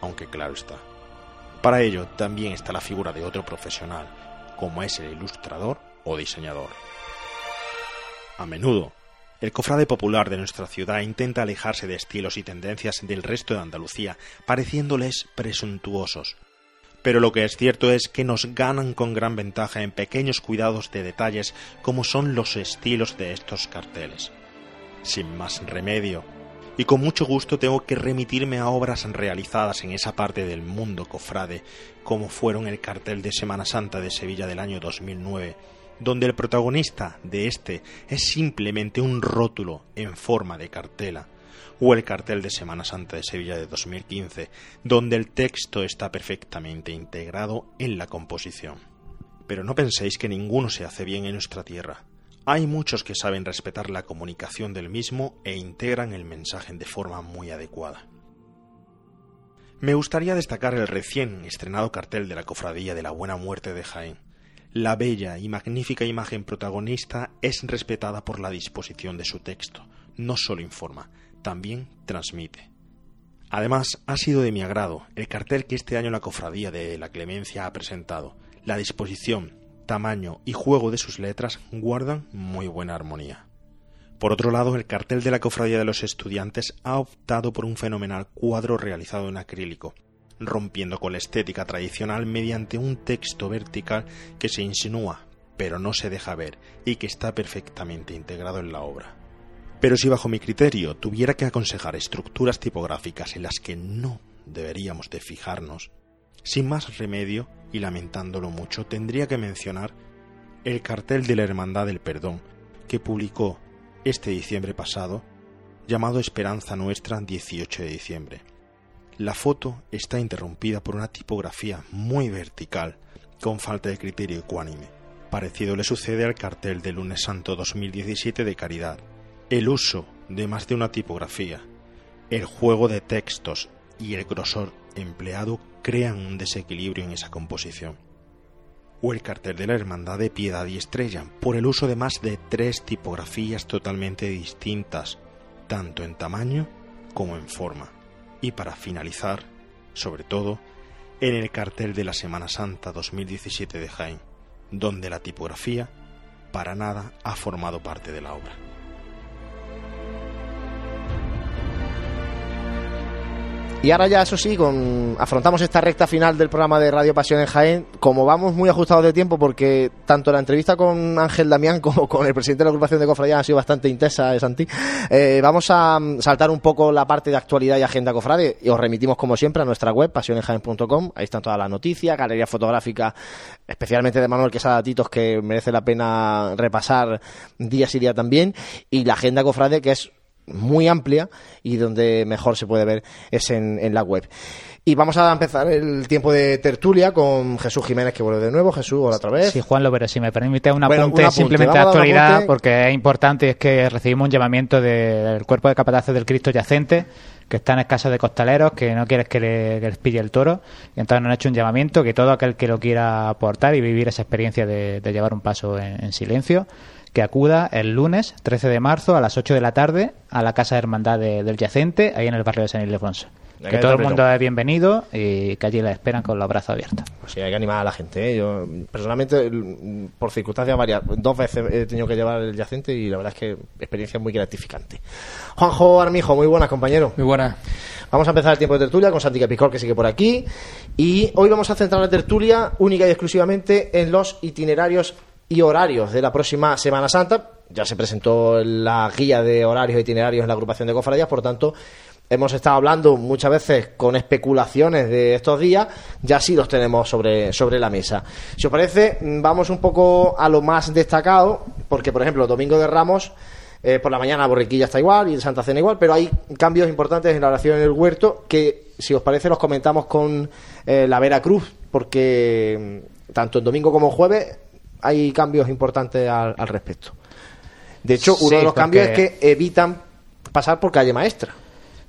aunque claro está. Para ello también está la figura de otro profesional, como es el ilustrador o diseñador. A menudo, el cofrade popular de nuestra ciudad intenta alejarse de estilos y tendencias del resto de Andalucía, pareciéndoles presuntuosos. Pero lo que es cierto es que nos ganan con gran ventaja en pequeños cuidados de detalles como son los estilos de estos carteles sin más remedio. Y con mucho gusto tengo que remitirme a obras realizadas en esa parte del mundo cofrade, como fueron el cartel de Semana Santa de Sevilla del año 2009, donde el protagonista de este es simplemente un rótulo en forma de cartela, o el cartel de Semana Santa de Sevilla de 2015, donde el texto está perfectamente integrado en la composición. Pero no penséis que ninguno se hace bien en nuestra tierra. Hay muchos que saben respetar la comunicación del mismo e integran el mensaje de forma muy adecuada. Me gustaría destacar el recién estrenado cartel de la Cofradía de la Buena Muerte de Jaén, La bella y magnífica imagen protagonista es respetada por la disposición de su texto. No solo informa, también transmite. Además, ha sido de mi agrado el cartel que este año la Cofradía de la Clemencia ha presentado. La disposición, tamaño y juego de sus letras guardan muy buena armonía. Por otro lado, el cartel de la Cofradía de los Estudiantes ha optado por un fenomenal cuadro realizado en acrílico, rompiendo con la estética tradicional mediante un texto vertical que se insinúa, pero no se deja ver, y que está perfectamente integrado en la obra. Pero si bajo mi criterio tuviera que aconsejar estructuras tipográficas en las que no deberíamos de fijarnos, sin más remedio, y lamentándolo mucho, tendría que mencionar el cartel de la Hermandad del Perdón, que publicó este diciembre pasado, llamado Esperanza Nuestra 18 de diciembre, la foto está interrumpida por una tipografía muy vertical, con falta de criterio ecuánime. Parecido le sucede al cartel del lunes santo 2017 de Caridad. El uso de más de una tipografía, el juego de textos y el grosor empleado crean un desequilibrio en esa composición. O el cartel de la Hermandad de Piedad y Estrella, por el uso de más de tres tipografías totalmente distintas, tanto en tamaño como en forma y para finalizar, sobre todo, en el cartel de la Semana Santa 2017 de Jaén, donde la tipografía para nada ha formado parte de la obra. Y ahora ya, eso sí, con, afrontamos esta recta final del programa de Radio Pasión en Jaén. Como vamos muy ajustados de tiempo, porque tanto la entrevista con Ángel Damián como con el presidente de la agrupación de cofradías ha sido bastante intensa, eh, Santi, eh, vamos a mm, saltar un poco la parte de actualidad y agenda cofrade y os remitimos, como siempre, a nuestra web, pasionenjaén.com. Ahí están todas las noticias, galería fotográfica, especialmente de Manuel Quesada Titos, que merece la pena repasar día y día también, y la agenda cofrade, que es muy amplia y donde mejor se puede ver es en, en, la web. Y vamos a empezar el tiempo de tertulia con Jesús Jiménez, que vuelve de nuevo. Jesús, hola otra vez. Sí, Juan, pero si me permite un apunte, bueno, un apunte. simplemente de actualidad, porque es importante, es que recibimos un llamamiento de, del cuerpo de capataces del Cristo yacente, que está en escaso de costaleros, que no quieres que, le, que, les pille el toro. Y entonces nos han hecho un llamamiento que todo aquel que lo quiera aportar y vivir esa experiencia de, de llevar un paso en, en silencio, que acuda el lunes 13 de marzo a las 8 de la tarde a la Casa de Hermandad de, del Yacente, ahí en el barrio de San Ildefonso. Que todo el mundo es bienvenido y que allí la esperan con los brazos abiertos. Pues sí, hay que animar a la gente. ¿eh? Yo, personalmente, por circunstancias varias, dos veces he tenido que llevar el Yacente y la verdad es que experiencia muy gratificante. Juanjo Armijo, muy buenas, compañero. Muy buenas. Vamos a empezar el tiempo de tertulia con Santi Capicor, que sigue por aquí. Y hoy vamos a centrar la tertulia única y exclusivamente en los itinerarios y horarios de la próxima Semana Santa. Ya se presentó la guía de horarios e itinerarios en la agrupación de cofradías, por tanto, hemos estado hablando muchas veces con especulaciones de estos días, ya sí los tenemos sobre, sobre la mesa. Si os parece, vamos un poco a lo más destacado, porque, por ejemplo, Domingo de Ramos. Eh, por la mañana Borriquilla está igual y Santa Cena igual, pero hay cambios importantes en la oración en el huerto que, si os parece, los comentamos con eh, la Vera Cruz, porque tanto en domingo como jueves hay cambios importantes al, al respecto. De hecho, uno Sí, de los cambios es que evitan pasar por calle maestra.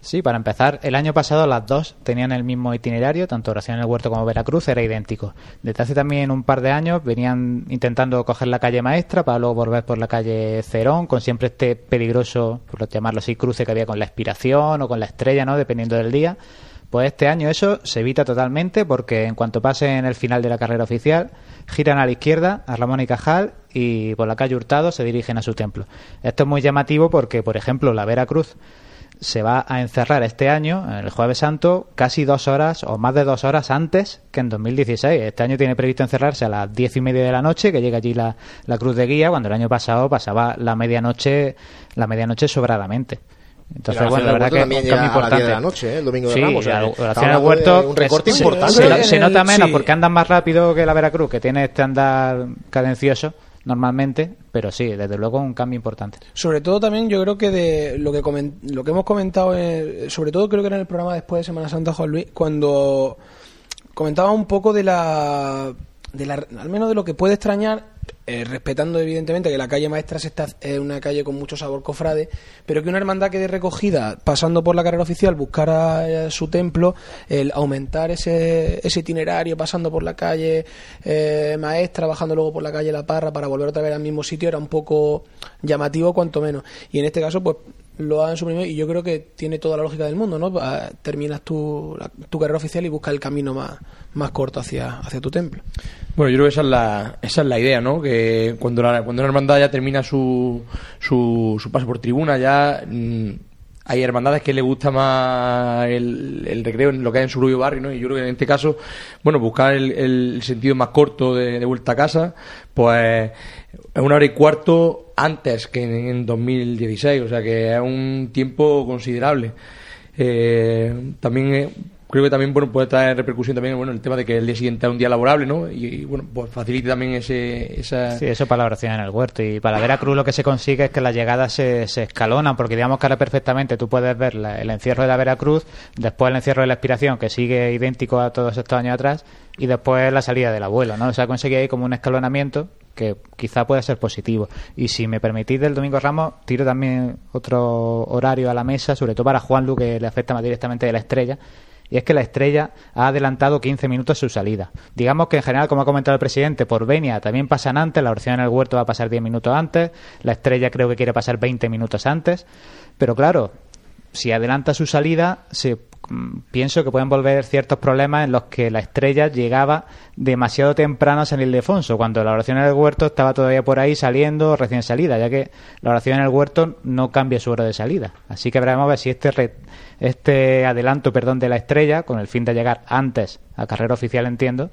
Sí, para empezar, el año pasado las dos tenían el mismo itinerario, tanto Oración en el Huerto como Veracruz, era idéntico. Desde hace también un par de años venían intentando coger la calle maestra para luego volver por la calle Cerón, con siempre este peligroso, por llamarlo así, cruce que había con la expiración o con la estrella, ¿no? Dependiendo del día. Pues este año eso se evita totalmente porque en cuanto pasen el final de la carrera oficial, giran a la izquierda, a Ramón y Cajal, y por la calle Hurtado se dirigen a su templo. Esto es muy llamativo porque, por ejemplo, la Veracruz se va a encerrar este año, el Jueves Santo, casi dos horas o más de dos horas antes que en 2016. Este año tiene previsto encerrarse a las diez y media de la noche, que llega allí la, la cruz de guía, cuando el año pasado pasaba la medianoche, la medianoche sobradamente. Entonces, la bueno, la verdad del que huerto es un también llega cambio a las 10 de importante. la noche, ¿eh? el domingo de sí, Ramos, o sea, la estamos al hablando huerto un recorte es- importante. Se, se que nota menos sí. porque andan más rápido que la Veracruz, que tiene este andar cadencioso normalmente, pero sí, desde luego un cambio importante. Sobre todo también yo creo que de lo que comen- lo que hemos comentado, eh, sobre todo creo que era en el programa después de Semana Santa Juan Luis, cuando comentaba un poco de la, de la al menos de lo que puede extrañar eh, respetando evidentemente que la calle maestra es una calle con mucho sabor cofrade, pero que una hermandad que de recogida, pasando por la carrera oficial, buscara eh, su templo, el aumentar ese, ese itinerario, pasando por la calle eh, maestra, bajando luego por la calle La Parra para volver otra vez al mismo sitio, era un poco llamativo cuanto menos. Y en este caso, pues lo han suprimido y yo creo que tiene toda la lógica del mundo, ¿no? Ah, Terminas tu, la- tu carrera oficial y buscas el camino más, más corto hacia, hacia tu templo. Bueno, yo creo que esa es la, esa es la idea, ¿no? Que cuando, la, cuando una hermandad ya termina su, su, su paso por tribuna, ya mm, hay hermandades que le gusta más el, el recreo en lo que hay en su propio barrio, ¿no? Y yo creo que en este caso, bueno, buscar el, el sentido más corto de, de vuelta a casa, pues es una hora y cuarto antes que en, en 2016, o sea que es un tiempo considerable. Eh, también eh, creo que también bueno puede traer repercusión también bueno el tema de que el día siguiente es un día laborable, ¿no? Y, bueno, pues facilite también ese esa Sí, eso para la oración en el huerto. Y para Veracruz lo que se consigue es que las llegadas se, se escalonan, porque digamos que ahora perfectamente tú puedes ver la- el encierro de la Veracruz, después el encierro de la expiración, que sigue idéntico a todos estos años atrás, y después la salida del abuelo, ¿no? O sea, conseguí ahí como un escalonamiento que quizá puede ser positivo. Y si me permitís del Domingo Ramos, tiro también otro horario a la mesa, sobre todo para Juan Lu, que le afecta más directamente de la estrella, y es que la estrella ha adelantado 15 minutos su salida. Digamos que en general, como ha comentado el presidente, por venia también pasan antes, la oración en el huerto va a pasar 10 minutos antes, la estrella creo que quiere pasar 20 minutos antes, pero claro, si adelanta su salida, se, pienso que pueden volver ciertos problemas en los que la estrella llegaba demasiado temprano a San Ildefonso, cuando la oración en el huerto estaba todavía por ahí saliendo recién salida, ya que la oración en el huerto no cambia su hora de salida. Así que veremos a ver si este, re- este adelanto perdón, de la estrella, con el fin de llegar antes a carrera oficial, entiendo,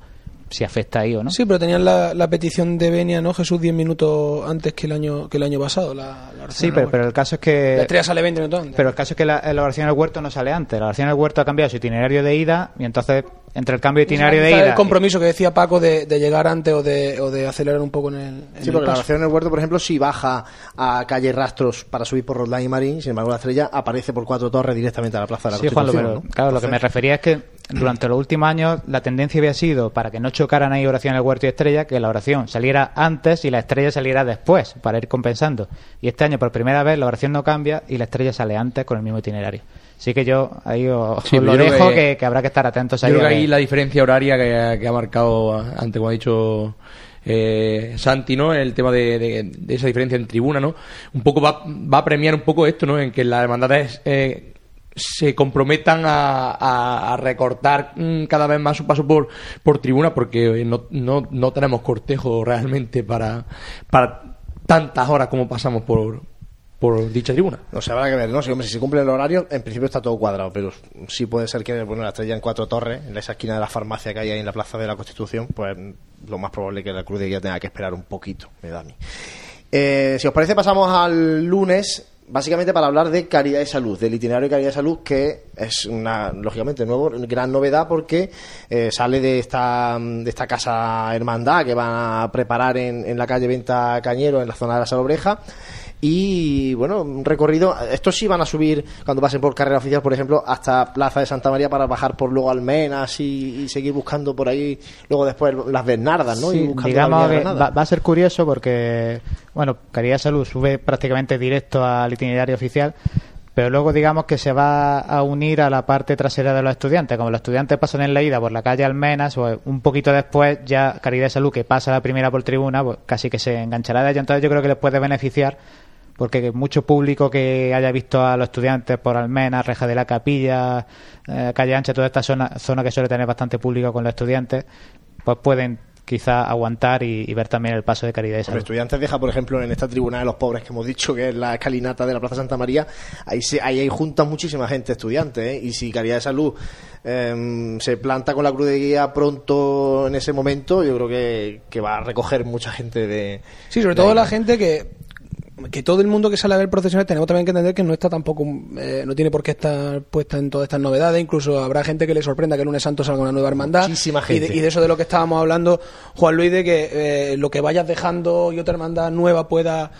si afecta ahí o no. Sí, pero tenían la, la petición de Benia, ¿no? Jesús 10 minutos antes que el año que el año pasado. La, la oración Sí, pero, el pero el caso es que... La estrella sale 20 minutos antes. Pero el caso es que la, la oración del huerto no sale antes. La oración del huerto ha cambiado su itinerario de ida y entonces entre el cambio de itinerario de ida... El compromiso que decía Paco de, de llegar antes o de, o de acelerar un poco en el. en Sí, el porque la paso. oración en el huerto, por ejemplo, si baja a calle Rastros para subir por Roldán y Marín, sin embargo la estrella aparece por Cuatro Torres directamente a la Plaza de la Sí, Constitución. pero ¿no? claro, lo que me refería es que durante los últimos años la tendencia había sido para que no chocaran ahí oración en el huerto y estrella, que la oración saliera antes y la estrella saliera después, para ir compensando. Y este año, por primera vez, la oración no cambia y la estrella sale antes con el mismo itinerario. Así que yo ahí os, Sí, os pero lo yo creo dejo, que- que, que habrá que estar atentos Yo ahí. creo a que ahí la diferencia horaria que, que ha marcado antes, como ha dicho eh, Santi, ¿no? El tema de, de- de esa diferencia en tribuna, ¿no? Un poco va, va a premiar un poco esto, ¿no? En que las hermandades eh, se comprometan a, a- recortar mm, cada vez más su paso por, por tribuna porque eh, no, no, no tenemos cortejo realmente para, tantas horas como pasamos por, dicha tribuna. No sé, habrá que ver, ¿no? Si, hombre, si se cumple el horario, en principio está todo cuadrado, pero sí puede ser que, bueno, la estrella en Cuatro Torres, en esa esquina de la farmacia que hay ahí en la Plaza de la Constitución, pues lo más probable es que la Cruz de Guía tenga que esperar un poquito, me da a mí. Eh, si os parece, pasamos al lunes, básicamente para hablar de Caridad y Salud, del itinerario de Caridad y Salud, que es una, lógicamente, nuevo, gran novedad porque eh, sale de esta, de esta casa hermandad que van a preparar en, en la calle Venta Cañero, en la zona de la Salobreja. Y bueno, un recorrido. Estos sí van a subir cuando pasen por carrera oficial, por ejemplo, hasta Plaza de Santa María para bajar por luego Almenas y, y seguir buscando por ahí, luego después las Bernardas, ¿no? Sí, y digamos que va, va a ser curioso porque, bueno, Caridad Salud sube prácticamente directo al itinerario oficial, pero luego digamos que se va a unir a la parte trasera de los estudiantes. Como los estudiantes pasan en la ida por la calle Almenas, o un poquito después ya Caridad de Salud, que pasa la primera por tribuna, pues casi que se enganchará de ella. Entonces yo creo que les puede beneficiar porque mucho público que haya visto a los estudiantes por Almenas, Reja de la Capilla, eh, Calle Ancha, toda esta zona, zona que suele tener bastante público con los estudiantes, pues pueden quizá aguantar y, y ver también el paso de Caridad Los Salud. estudiantes deja, por ejemplo, en esta tribuna de los pobres que hemos dicho, que es la escalinata de la Plaza Santa María, ahí, se, ahí hay juntas muchísima gente estudiante, ¿eh? y si Caridad de Salud em, se planta con la cruz de guía pronto en ese momento, yo creo que, que va a recoger mucha gente de... Sí, sobre de todo ahí. la gente que que todo el mundo que sale a ver procesiones tenemos también que entender que no está tampoco eh, no tiene por qué estar puesta en todas estas novedades. Incluso habrá gente que le sorprenda que el lunes santo salga una nueva hermandad. Muchísima y de, gente. y de eso de lo que estábamos hablando Juan Luis de que eh, lo que vayas dejando y otra hermandad nueva pueda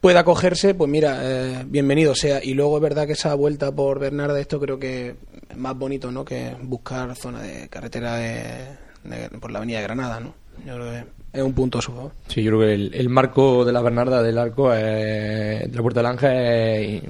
pueda cogerse pues mira eh, bienvenido sea. Y luego es verdad que esa vuelta por Bernarda esto creo que es más bonito no que buscar zona de carretera de, de- por la avenida de Granada no yo creo que es un punto a su favor. Sí, yo creo que el, el marco de la Bernarda del arco es- de la Puerta del Ángel es,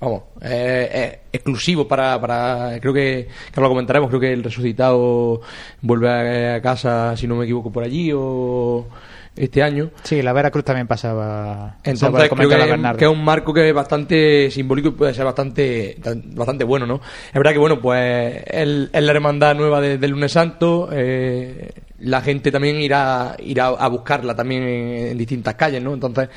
vamos, es, es exclusivo para, para creo que, que lo comentaremos, creo que el resucitado vuelve a, a casa, si no me equivoco, por allí o este año. Sí, la Veracruz también pasaba. Entonces creo que, que es un marco que es bastante simbólico y puede ser bastante tan- bastante bueno, ¿no? Es verdad que, bueno, pues es la hermandad nueva de- del lunes santo, eh, la gente también irá irá a buscarla también en, distintas calles, ¿no? Entonces,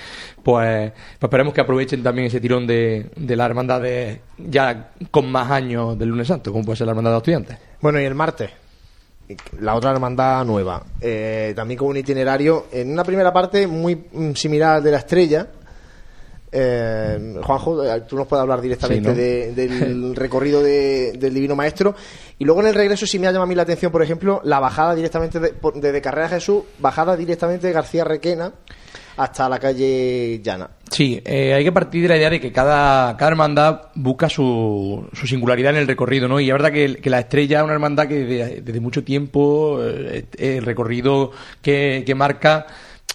pues, pues esperemos que aprovechen también ese tirón de, la hermandad de, ya con más años del lunes santo, como puede ser la hermandad de estudiantes. Bueno, y el martes, la otra hermandad nueva, eh, también con un itinerario, en una primera parte muy mm, similar al de la estrella. Eh, Juanjo, eh, tú nos puedes hablar directamente Sí, ¿no? de- del recorrido de- del Divino Maestro. Y luego en el regreso sí me ha llamado a mí la atención, por ejemplo, la bajada directamente de, desde Carrera Jesús, bajada directamente de García Requena hasta la calle Llana. Sí, eh, hay que partir de la idea de que cada, cada hermandad busca su, su singularidad en el recorrido, ¿no? Y es verdad que, que la estrella es una hermandad que desde, desde mucho tiempo eh, el recorrido que, que marca,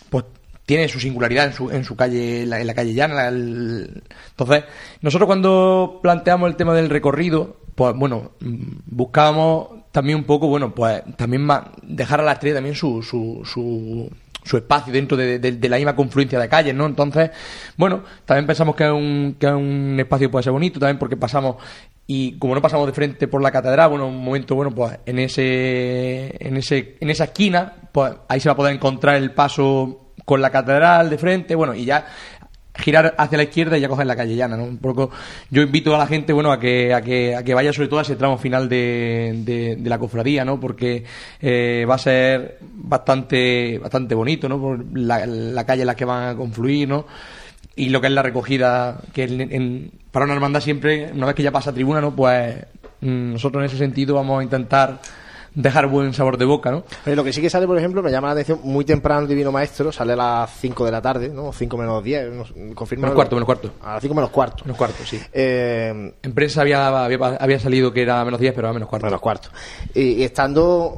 pues tiene su singularidad en su, en su calle, la, en la calle llana. el- Entonces, nosotros cuando planteamos el tema del recorrido, pues bueno, buscábamos también un poco, bueno, pues también ma- dejar a la estrella también su, su, su, su espacio dentro de, de- de la misma confluencia de calles, ¿no? Entonces, bueno, también pensamos que un, que un espacio puede ser bonito, también porque pasamos y como no pasamos de frente por la catedral, bueno, un momento, bueno, pues en ese, en ese, en esa esquina, pues ahí se va a poder encontrar el paso con la catedral de frente, bueno, y ya girar hacia la izquierda y ya coger la calle llana, ¿no? Un poco, yo invito a la gente, bueno, a que, a que, a que vaya sobre todo a ese tramo final de, de, de la cofradía, ¿no? Porque eh, va a ser bastante, bastante bonito, ¿no? Por la, calle en la que van a confluir, ¿no? Y lo que es la recogida, que en- en- para una hermandad siempre, una vez que ya pasa tribuna, ¿no? Pues mm, nosotros en ese sentido vamos a intentar dejar buen sabor de boca, ¿no? Pero lo que sí que sale, por ejemplo, me llama la atención muy temprano el Divino Maestro, sale a las 5 de la tarde, ¿no? 5 menos 10, no, confirma. Menos cuarto, menos cuarto. A las 5 menos cuarto. Menos cuarto, sí. Eh, En prensa había, había, había salido que era menos 10, pero era menos cuarto. menos cuarto. Y, y estando,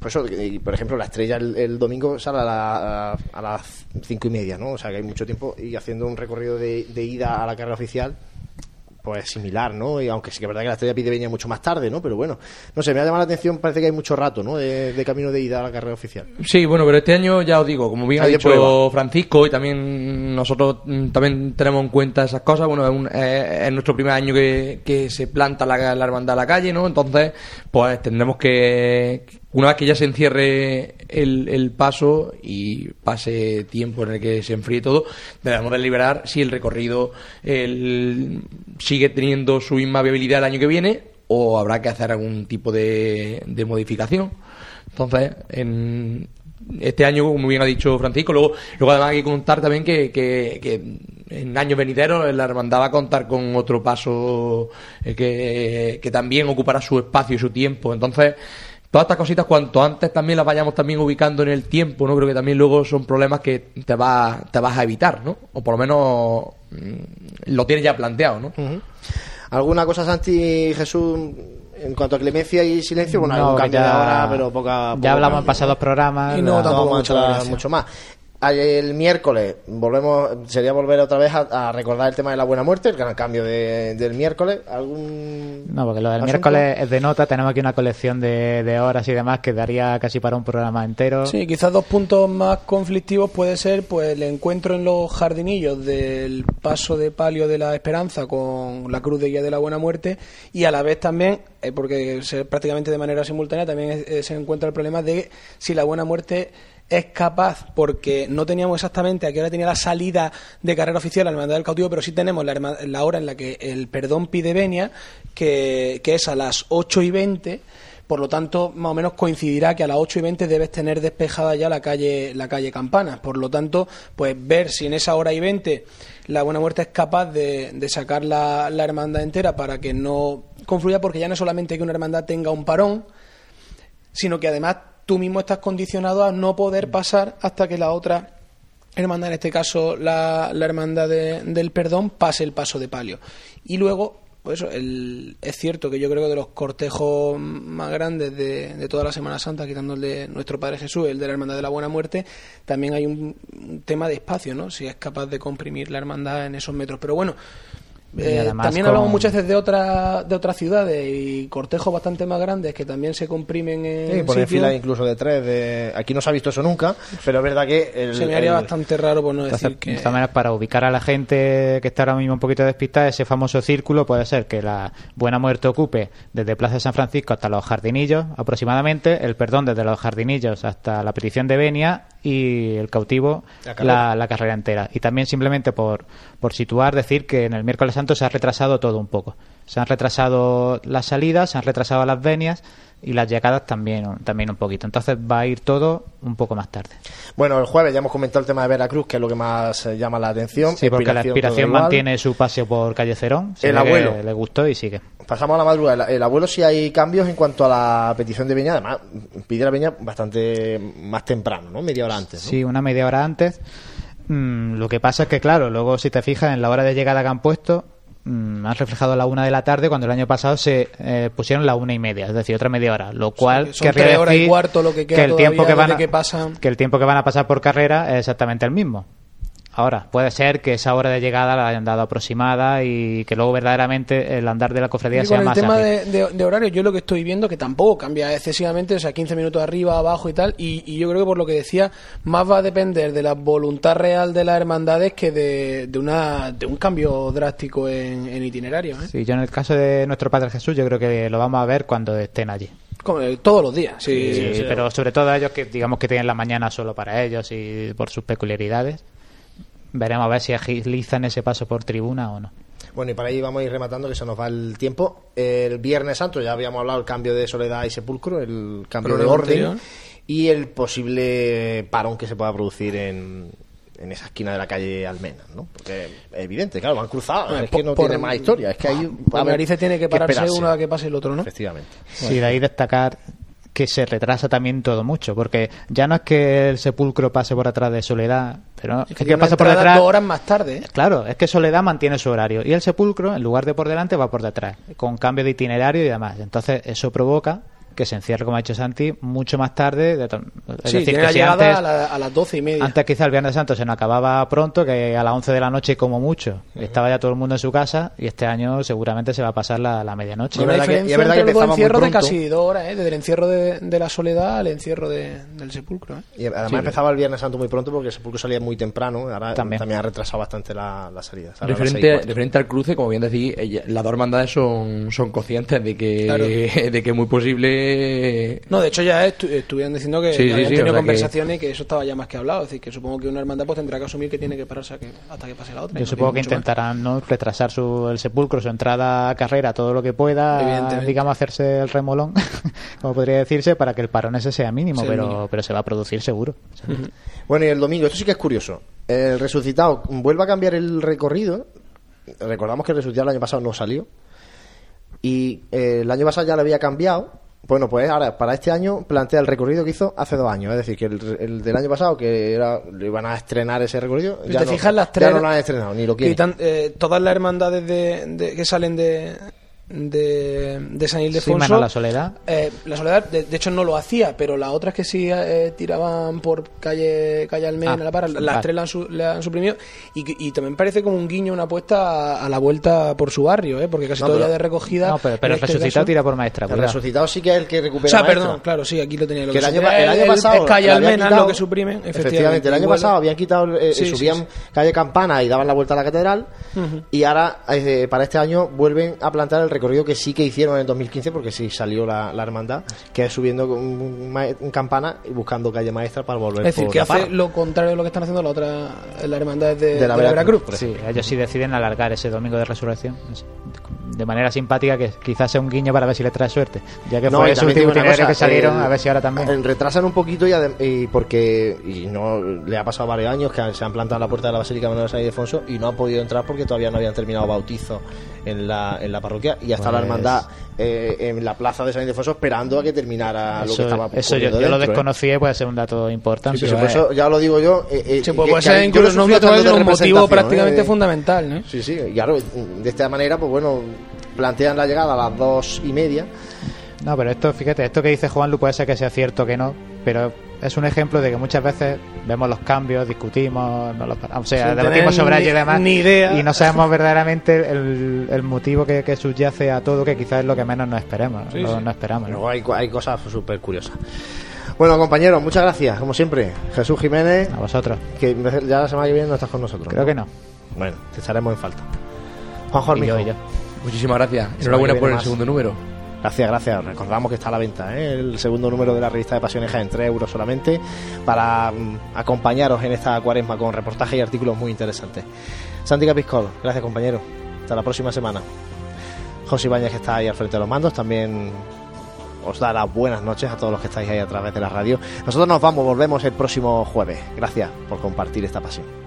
pues eso, y, por ejemplo, la estrella el, el domingo sale a, la- a- a las 5 y media, ¿no? O sea que hay mucho tiempo y haciendo un recorrido de, de ida a la carrera oficial. Pues similar, ¿no? Y aunque sí que es verdad que la estrella pide venía mucho más tarde, ¿no? Pero bueno, no sé, me ha llamado la atención, parece que hay mucho rato, ¿no? De, de camino de ida a la carrera oficial. Sí, bueno, pero este año ya os digo, como bien ha dicho prueba. Francisco y también nosotros mm, también tenemos en cuenta esas cosas, bueno, es, un- es- es nuestro primer año que, que se planta la, la hermandad a la calle, ¿no? Entonces, pues tendremos que, una vez que ya se encierre el, el paso y pase tiempo en el que se enfríe todo, debemos deliberar si el recorrido el- sigue teniendo su misma viabilidad el año que viene o habrá que hacer algún tipo de, de modificación. Entonces, en este año, como bien ha dicho Francisco, luego, luego además hay que contar también que, que- que en años venideros la hermandad va a contar con otro paso eh, que, que también ocupará su espacio y su tiempo. Entonces, todas estas cositas cuanto antes también las vayamos también ubicando en el tiempo, ¿no? Creo que también luego son problemas que te, va, te vas a evitar, ¿no? O por lo menos mm, lo tienes ya planteado, ¿no? ¿Alguna cosa, Santi Jesús, en cuanto a clemencia y silencio? Bueno, No, algún cambio de ya- hora, pero poca. Ya poco hablamos en pasados ¿no? programas. Y no, la- tampoco vamos a mucho más. El miércoles volvemos, sería volver otra vez a, a recordar el tema de la buena muerte, el gran cambio de- del miércoles. ¿Algún No, porque lo del asunto? miércoles es de nota, tenemos aquí una colección de, de horas y demás que daría casi para un programa entero. Sí, quizás dos puntos más conflictivos puede ser pues el encuentro en los jardinillos del paso de palio de la esperanza con la cruz de guía de la buena muerte y a la vez también, eh, porque se- prácticamente de manera simultánea también es- eh, se encuentra el problema de si la buena muerte es capaz, porque no teníamos exactamente a qué hora tenía la salida de carrera oficial la Hermandad del Cautivo, pero sí tenemos la, la hora en la que el perdón pide venia, que, que es a las 8 y 20, por lo tanto, más o menos coincidirá que a las 8 y 20 debes tener despejada ya la calle, la calle Campanas. Por lo tanto, pues ver si en esa hora y 20 la Buena Muerte es capaz de, de sacar la, la hermandad entera para que no confluya, porque ya no solamente que una hermandad tenga un parón, sino que además tú mismo estás condicionado a no poder pasar hasta que la otra hermandad, en este caso la, la hermandad de- del perdón, pase el paso de palio. Y luego pues eso, el, es cierto que yo creo que de los cortejos más grandes de, de toda la Semana Santa, quitando el de nuestro Padre Jesús, el de la Hermandad de la Buena Muerte, también hay un, un tema de espacio, ¿no? Si es capaz de comprimir la hermandad en esos metros. Pero bueno, eh, además también con- hablamos muchas veces de, otra, de otras ciudades y cortejos bastante más grandes que también se comprimen en Sí, poner fila incluso de tres. De... Aquí no se ha visto eso nunca, pero es verdad que. El, Se me haría el- bastante raro por no Entonces, decir que... de todas maneras, para ubicar a la gente que está ahora mismo un poquito despistada, ese famoso círculo puede ser que la Buena Muerte ocupe desde Plaza de San Francisco hasta los Jardinillos, aproximadamente, el Perdón desde los Jardinillos hasta la Petición de Benia y el Cautivo La la, carrera. la carrera entera. Y también simplemente por, por situar, decir que en el miércoles santo se ha retrasado todo un poco. Se han retrasado las salidas, se han retrasado las venias y las llegadas también, también un poquito. Entonces va a ir todo un poco más tarde. Bueno, el jueves ya hemos comentado el tema de Veracruz, que es lo que más eh, llama la atención. Sí, porque la igual. mantiene su paseo por calle Cerón. El abuelo. Le gustó y sigue. Pasamos a la madrugada. El, el abuelo sí hay cambios en cuanto a la petición de Beña. Además, pide la Beña bastante más temprano, ¿no? Media hora antes. ¿no? Sí, una media hora antes. Mm, lo que pasa es que, claro, luego si te fijas en la hora de llegada que han puesto, mm, han reflejado la una de la tarde cuando el año pasado se eh, pusieron la una y media, es decir, otra media hora. Lo cual que son querría tres horas y cuarto lo que queda el tiempo todavía que van desde a, que pasan. que el tiempo que van a pasar por carrera es exactamente el mismo. Ahora, puede ser que esa hora de llegada la hayan dado aproximada y que luego verdaderamente el andar de la cofradía Y sea con el más tema ágil. de, de, de horario, yo lo que estoy viendo que tampoco cambia excesivamente, o sea, 15 minutos arriba, abajo y tal, y, y yo creo que por lo que decía, más va a depender de la voluntad real de las hermandades que de, de, una, de un cambio drástico en, en itinerario. ¿eh? Sí, yo en el caso de nuestro Padre Jesús, yo creo que lo vamos a ver cuando estén allí. Como, eh, todos los días, sí. Sí, sí, sí. pero sobre todo ellos que digamos que tienen la mañana solo para ellos y por sus peculiaridades. Veremos a ver si agilizan ese paso por tribuna o no. Bueno, y para ahí vamos a ir rematando, que se nos va el tiempo. El Viernes Santo, ya habíamos hablado del cambio de Soledad y Sepulcro, el cambio de orden anterior. y el posible parón que se pueda producir en, en esa esquina de la calle Almena, ¿no? Porque es evidente, claro, van cruzados, Bueno, es que no por- tiene más historia, es que ahí Por a ver, narices tiene que pararse esperarse. uno a que pase el otro, ¿no? Efectivamente. Sí, de ahí destacar que se retrasa también todo mucho, porque ya no es que el sepulcro pase por atrás de Soledad, pero es que, pasa por detrás. dos horas más tarde, ¿eh? Claro, es que Soledad mantiene su horario y el sepulcro, en lugar de por delante, va por detrás, con cambio de itinerario y demás. Entonces, eso provoca que se encierre, como ha dicho Santi, mucho más tarde. de es Sí, decir, que la si llegada antes- a, la- a las doce y media. Antes quizá el Viernes Santo se nos acababa pronto, que a las 11 de la noche como mucho. Estaba ya todo el mundo en su casa y este año seguramente se va a pasar la, la medianoche. Hay una verdad que- diferencia y es verdad que muy encierros de casi dos horas, ¿eh? desde el encierro de, de la soledad al encierro de- del sepulcro. ¿eh? Y además Sí. empezaba el Viernes Santo muy pronto porque el Sepulcro salía muy temprano, ahora También. también, ha retrasado bastante la, la salida. y Referente, referente al cruce, como bien decís, las dos hermandades son, son conscientes de que, Claro. de que es muy posible No, de hecho ya estu- estuvieron diciendo que, Sí, que sí, habían sí, tenido o sea conversaciones y que eso estaba ya más que hablado. Es decir, que supongo que una hermandad pues tendrá que asumir que tiene que pararse a que- hasta que pase la otra. Yo no supongo que más. intentarán ¿no? retrasar su, el sepulcro, su entrada a carrera, todo lo que pueda, digamos, hacerse el remolón, como podría decirse, para que el parón ese sea mínimo, pero, mínimo. pero se va a producir seguro. Bueno, y el domingo, esto sí que es curioso. El resucitado vuelve a cambiar el recorrido. Recordamos que el resucitado el año pasado no salió. Y eh, el año pasado ya lo había cambiado. Bueno, pues ahora para este año plantea el recorrido que hizo hace dos años. Es decir, que el, el del año pasado, que era lo iban a estrenar ese recorrido, ya, te no, fijas las ya tres no lo han estrenado, ni lo quieren. quitan, eh, todas las hermandades de, de- que salen de, de, de San Sí, Ildefonso. menos la soledad. eh, la soledad, de, de hecho, no lo hacía, pero las otras que sí eh, tiraban por calle calle Almena, Ah, la para, las vale. tres la han, su- la han suprimido. Y, también parece como un guiño, una apuesta a, a la vuelta por su barrio, ¿eh? porque casi No, todo pero- ya de recogida. No, pero, el este resucitado caso- tira por maestra. el resucitado sí que es el que recupera O sea, maestra. perdón, claro, sí, aquí lo tenía. Lo que el año, el pasado es calle Almena quitado- lo que suprimen, efectivamente el año igual- pasado habían quitado eh, Sí, sí, subían sí. calle Campana y daban la vuelta a la catedral y ahora eh, para este año vuelven a plantear el recorrido que sí que hicieron en 2015 porque sí salió la, la hermandad que es subiendo con ma- en Campana y buscando calle maestra para volver Es decir, por que la hace lo contrario de lo que están haciendo la otra, la hermandad de, De la de la Veracruz, Veracruz. Sí, ellos sí deciden alargar ese domingo de resurrección de manera simpática que quizás sea un guiño para ver si le trae suerte ya que No, fue ese último cosa, que salieron el- a ver si ahora también. el- retrasan un poquito y, y porque y no le ha pasado varios años que se han plantado en la puerta de la Basílica Menor de San Ildefonso y no han podido entrar porque todavía no habían terminado bautizo en la, en la parroquia y hasta la Pues- hermandad eh, en la plaza de San Ildefonso esperando a que terminara lo que eso, estaba eso yo, lo dentro, ¿eh? desconocía y puede ser un dato importante Sí, sí, por eso ya lo digo yo. eh, eh, Sí, pues que- puede ser incluso no un motivo representación, prácticamente ¿eh? fundamental. ¿no? Sí, sí, y claro, de esta manera, pues bueno, plantean la llegada a las dos y media. No, pero esto, fíjate, esto que dice Juan Lu puede ser que sea cierto que no, pero es un ejemplo de que muchas veces vemos los cambios, discutimos, no los paramos, o sea, Sin debatimos sobre ello y demás, ni idea. y no sabemos verdaderamente el, el motivo que, que subyace a todo, que quizás es lo que menos nos esperemos, Sí, no, sí. no esperamos. ¿no? Luego hay, hay cosas súper curiosas. Bueno, compañeros, muchas gracias, como siempre. Jesús Jiménez. A vosotros. Que ya la semana que viene no estás con nosotros. Creo que no. Bueno, te echaremos en falta. Juan Jorge. Y yo, y yo. Muchísimas gracias. Enhorabuena por el más. segundo número. Gracias, gracias. Recordamos que está a la venta ¿eh? el segundo número de la revista de Pasiones en 3 euros solamente para mm, acompañaros en esta cuaresma con reportajes y artículos muy interesantes. Santi Capiscol, gracias compañero. Hasta la próxima semana. José Ibáñez que está ahí al frente de los mandos también os da las buenas noches a todos los que estáis ahí a través de la radio. Nosotros nos vamos, volvemos el próximo jueves. Gracias por compartir esta pasión.